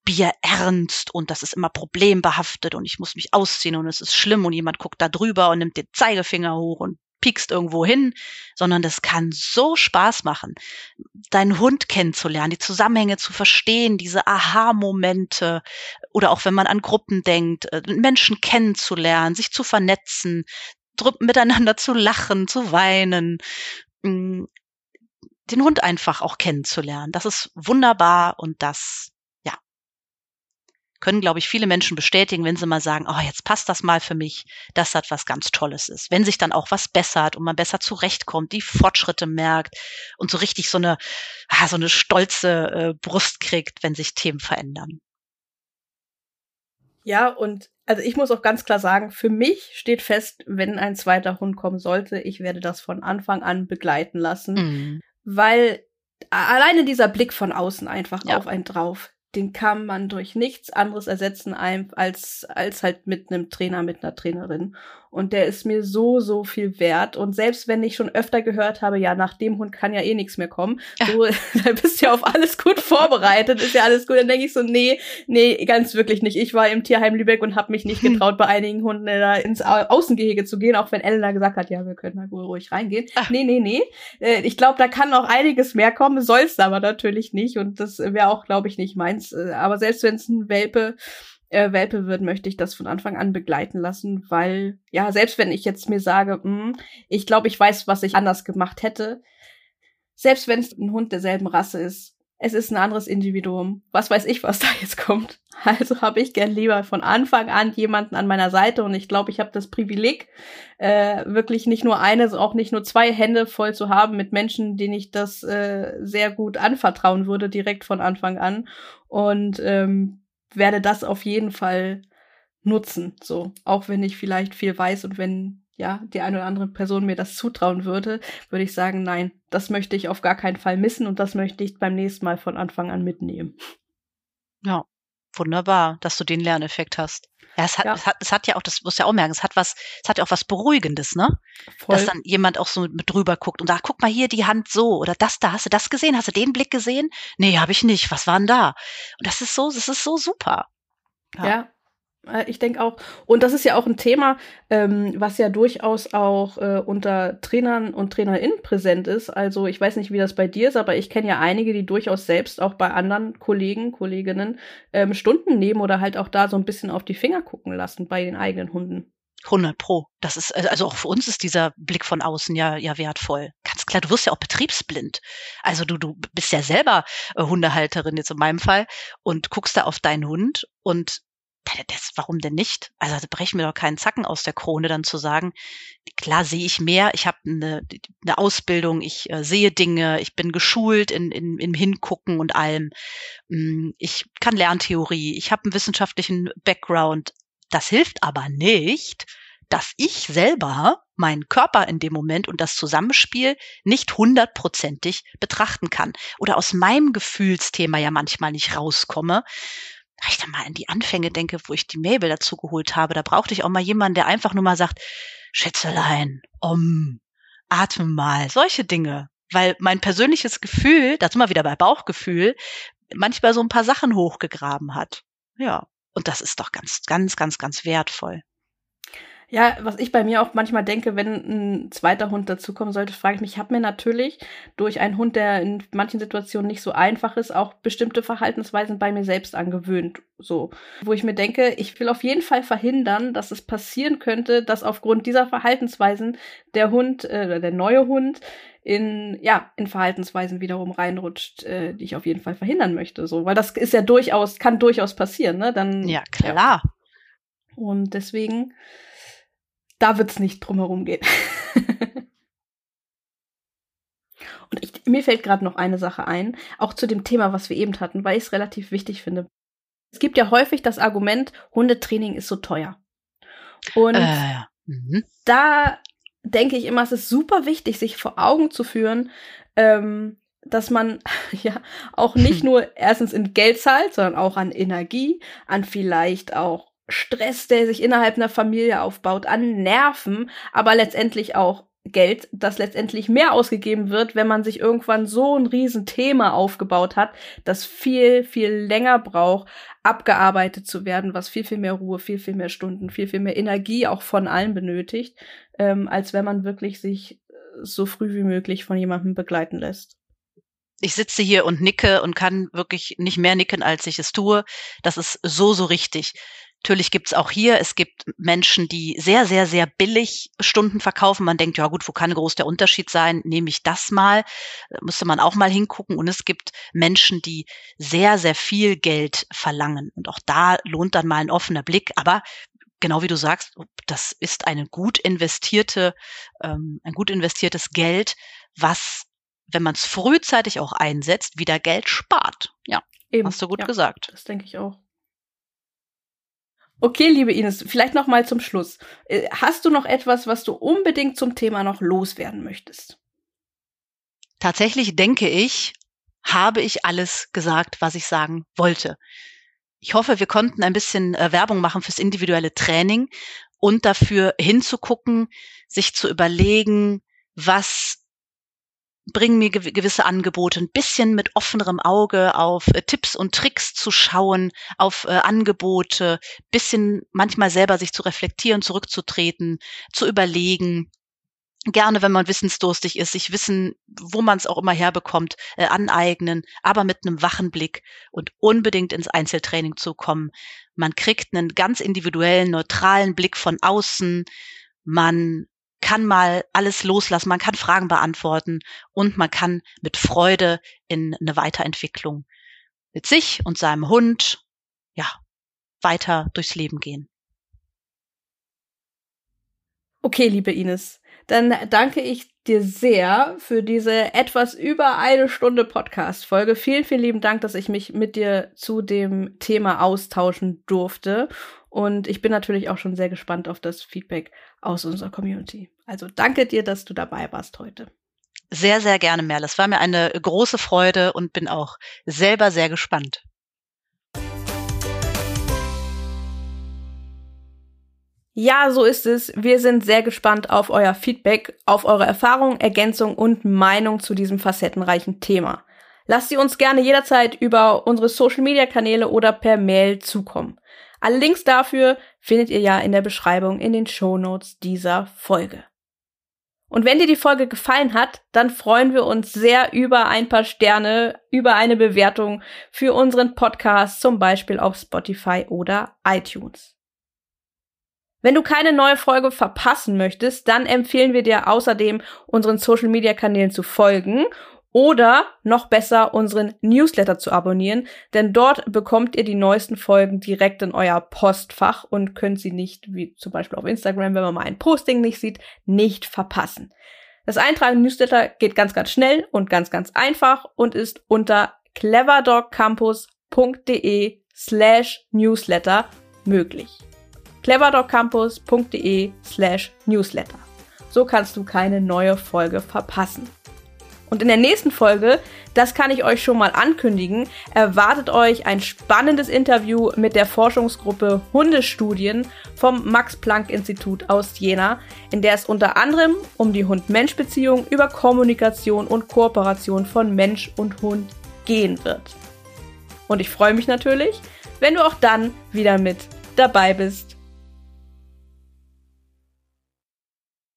Bier ernst und das ist immer problembehaftet und ich muss mich ausziehen und es ist schlimm und jemand guckt da drüber und nimmt den Zeigefinger hoch und piekst irgendwo hin, sondern das kann so Spaß machen, deinen Hund kennenzulernen, die Zusammenhänge zu verstehen, diese Aha-Momente oder auch wenn man an Gruppen denkt, äh, Menschen kennenzulernen, sich zu vernetzen, miteinander zu lachen, zu weinen, mm, den Hund einfach auch kennenzulernen. Das ist wunderbar und das können, glaube ich, viele Menschen bestätigen, wenn sie mal sagen, oh, jetzt passt das mal für mich, dass das was ganz Tolles ist. Wenn sich dann auch was bessert und man besser zurechtkommt, die Fortschritte merkt und so richtig so eine, ah, so eine stolze äh, Brust kriegt, wenn sich Themen verändern. Ja, und also ich muss auch ganz klar sagen, für mich steht fest, wenn ein zweiter Hund kommen sollte, ich werde das von Anfang an begleiten lassen, mhm. Weil alleine dieser Blick von außen einfach ja. auf einen drauf, den kann man durch nichts anderes ersetzen als, als halt mit einem Trainer, mit einer Trainerin. Und der ist mir so, so viel wert. Und selbst wenn ich schon öfter gehört habe, ja, nach dem Hund kann ja eh nichts mehr kommen, so, [LAUGHS] da bist du ja auf alles gut vorbereitet, ist ja alles gut. Dann denke ich so, nee, nee, ganz wirklich nicht. Ich war im Tierheim Lübeck und habe mich nicht hm. getraut, bei einigen Hunden da ins Außengehege zu gehen, auch wenn Elena gesagt hat, ja, wir können da ruhig reingehen. Ach. Nee, nee, nee. Äh, ich glaube, da kann noch einiges mehr kommen, soll's aber natürlich nicht. Und das wäre auch, glaube ich, nicht meins. Äh, aber selbst wenn es ein Welpe äh, Welpe wird, möchte ich das von Anfang an begleiten lassen, weil, ja, selbst wenn ich jetzt mir sage, mh, hm, ich glaube, ich weiß, was ich anders gemacht hätte, selbst wenn es ein Hund derselben Rasse ist, es ist ein anderes Individuum. Was weiß ich, was da jetzt kommt. Also habe ich gern lieber von Anfang an jemanden an meiner Seite und ich glaube, ich habe das Privileg, äh, wirklich nicht nur eine, auch nicht nur zwei Hände voll zu haben mit Menschen, denen ich das äh, sehr gut anvertrauen würde, direkt von Anfang an. Und ähm, werde das auf jeden Fall nutzen. So, auch wenn ich vielleicht viel weiß und wenn ja die eine oder andere Person mir das zutrauen würde, würde ich sagen, nein, das möchte ich auf gar keinen Fall missen und das möchte ich beim nächsten Mal von Anfang an mitnehmen. Ja, wunderbar, dass du den Lerneffekt hast. Ja, es hat, ja. Es hat, es hat ja auch, das musst du ja auch merken, es hat was, es hat ja auch was Beruhigendes, ne? Voll. Dass dann jemand auch so mit, mit drüber guckt und sagt, guck mal hier die Hand so oder das da, hast du das gesehen? Hast du den Blick gesehen? Nee, habe ich nicht. Was war denn da? Und das ist so, das ist so super. Ja. ja. Äh, ich denke auch, und das ist ja auch ein Thema, ähm, was ja durchaus auch äh, unter Trainern und TrainerInnen präsent ist. Also ich weiß nicht, wie das bei dir ist, aber ich kenne ja einige, die durchaus selbst auch bei anderen Kollegen, Kolleginnen ähm, Stunden nehmen oder halt auch da so ein bisschen auf die Finger gucken lassen bei den eigenen Hunden. 100 Pro. Das ist, also auch für uns ist dieser Blick von außen ja, ja wertvoll. Ganz klar, du wirst ja auch betriebsblind. Also du, du bist ja selber äh, Hundehalterin jetzt in meinem Fall und guckst da auf deinen Hund und das, warum denn nicht? Also da brechen mir doch keinen Zacken aus der Krone, dann zu sagen, klar sehe ich mehr, ich habe eine, eine Ausbildung, ich äh, sehe Dinge, ich bin geschult in, in, im Hingucken und allem. Mm, ich kann Lerntheorie, ich habe einen wissenschaftlichen Background. Das hilft aber nicht, dass ich selber meinen Körper in dem Moment und das Zusammenspiel nicht hundertprozentig betrachten kann oder aus meinem Gefühlsthema ja manchmal nicht rauskomme wenn ich dann mal an die Anfänge denke, wo ich die Mabel dazu geholt habe, da brauchte ich auch mal jemanden, der einfach nur mal sagt, Schätzelein, um, atme mal, solche Dinge. Weil mein persönliches Gefühl, da sind wir wieder bei Bauchgefühl, manchmal so ein paar Sachen hochgegraben hat. Ja. Und das ist doch ganz, ganz, ganz, ganz wertvoll. Ja, was ich bei mir auch manchmal denke, wenn ein zweiter Hund dazukommen sollte, frage ich mich, ich habe mir natürlich durch einen Hund, der in manchen Situationen nicht so einfach ist, auch bestimmte Verhaltensweisen bei mir selbst angewöhnt. So, wo ich mir denke, ich will auf jeden Fall verhindern, dass es passieren könnte, dass aufgrund dieser Verhaltensweisen der Hund äh, oder der neue Hund in ja in Verhaltensweisen wiederum reinrutscht, äh, die ich auf jeden Fall verhindern möchte. So, weil das ist ja durchaus kann durchaus passieren, ne? Dann ja klar. Ja. Und deswegen da wird's nicht drumherum gehen. [LAUGHS] Und ich, mir fällt gerade noch eine Sache ein, auch zu dem Thema, was wir eben hatten, weil ich es relativ wichtig finde. Es gibt ja häufig das Argument, Hundetraining ist so teuer. Und äh, mhm. da denke ich immer, es ist super wichtig, sich vor Augen zu führen, ähm, dass man [LAUGHS] ja auch nicht [LAUGHS] nur erstens in Geld zahlt, sondern auch an Energie, an vielleicht auch Stress, der sich innerhalb einer Familie aufbaut, an Nerven, aber letztendlich auch Geld, das letztendlich mehr ausgegeben wird, wenn man sich irgendwann so ein Riesenthema aufgebaut hat, das viel, viel länger braucht, abgearbeitet zu werden, was viel, viel mehr Ruhe, viel, viel mehr Stunden, viel, viel mehr Energie auch von allen benötigt, ähm, als wenn man wirklich sich äh, so früh wie möglich von jemandem begleiten lässt. Ich sitze hier und nicke und kann wirklich nicht mehr nicken, als ich es tue. Das ist so, so richtig. Natürlich gibt's auch hier, es gibt Menschen, die sehr, sehr, sehr billig Stunden verkaufen. Man denkt, ja gut, wo kann groß der Unterschied sein? Nehme ich das mal? Da müsste man auch mal hingucken. Und es gibt Menschen, die sehr, sehr viel Geld verlangen. Und auch da lohnt dann mal ein offener Blick. Aber genau wie du sagst, das ist eine gut investierte, ähm, ein gut investiertes Geld, was, wenn man es frühzeitig auch einsetzt, wieder Geld spart. Ja, Eben, hast du gut ja, gesagt. Das denke ich auch. Okay, liebe Ines, vielleicht noch mal zum Schluss. Äh, hast du noch etwas, was du unbedingt zum Thema noch loswerden möchtest? Tatsächlich denke ich, habe ich alles gesagt, was ich sagen wollte. Ich hoffe, wir konnten ein bisschen äh, Werbung machen fürs individuelle Training und dafür hinzugucken, sich zu überlegen, was bringen mir gewisse Angebote, ein bisschen mit offenerem Auge auf äh, Tipps und Tricks zu schauen, auf äh, Angebote, bisschen manchmal selber sich zu reflektieren, zurückzutreten, zu überlegen, gerne, wenn man wissensdurstig ist, sich wissen, wo man es auch immer herbekommt, äh, aneignen, aber mit einem wachen Blick und unbedingt ins Einzeltraining zu kommen. Man kriegt einen ganz individuellen, neutralen Blick von außen. Man kann mal alles loslassen, man kann Fragen beantworten und man kann mit Freude in eine Weiterentwicklung mit sich und seinem Hund, ja, weiter durchs Leben gehen. Okay, liebe Ines, dann danke ich dir sehr für diese etwas über eine Stunde Podcast-Folge. Vielen, vielen lieben Dank, dass ich mich mit dir zu dem Thema austauschen durfte. Und ich bin natürlich auch schon sehr gespannt auf das Feedback aus unserer Community. Also danke dir, dass du dabei warst heute. Sehr, sehr gerne, Merle. Es war mir eine große Freude und bin auch selber sehr gespannt. Ja, so ist es. Wir sind sehr gespannt auf euer Feedback, auf eure Erfahrung, Ergänzung und Meinung zu diesem facettenreichen Thema. Lasst sie uns gerne jederzeit über unsere Social Media Kanäle oder per Mail zukommen. Alle Links dafür findet ihr ja in der Beschreibung in den Show Notes dieser Folge. Und wenn dir die Folge gefallen hat, dann freuen wir uns sehr über ein paar Sterne, über eine Bewertung für unseren Podcast, zum Beispiel auf Spotify oder iTunes. Wenn du keine neue Folge verpassen möchtest, dann empfehlen wir dir außerdem, unseren Social Media Kanälen zu folgen oder noch besser unseren Newsletter zu abonnieren, denn dort bekommt ihr die neuesten Folgen direkt in euer Postfach und könnt sie nicht, wie zum Beispiel auf Instagram, wenn man mal ein Posting nicht sieht, nicht verpassen. Das Eintragen Newsletter geht ganz, ganz schnell und ganz, ganz einfach und ist unter cleverdogcampus.de slash newsletter möglich. cleverdogcampus.de slash newsletter. So kannst du keine neue Folge verpassen. Und in der nächsten Folge, das kann ich euch schon mal ankündigen, erwartet euch ein spannendes Interview mit der Forschungsgruppe Hundestudien vom Max-Planck-Institut aus Jena, in der es unter anderem um die Hund-Mensch-Beziehung über Kommunikation und Kooperation von Mensch und Hund gehen wird. Und ich freue mich natürlich, wenn du auch dann wieder mit dabei bist.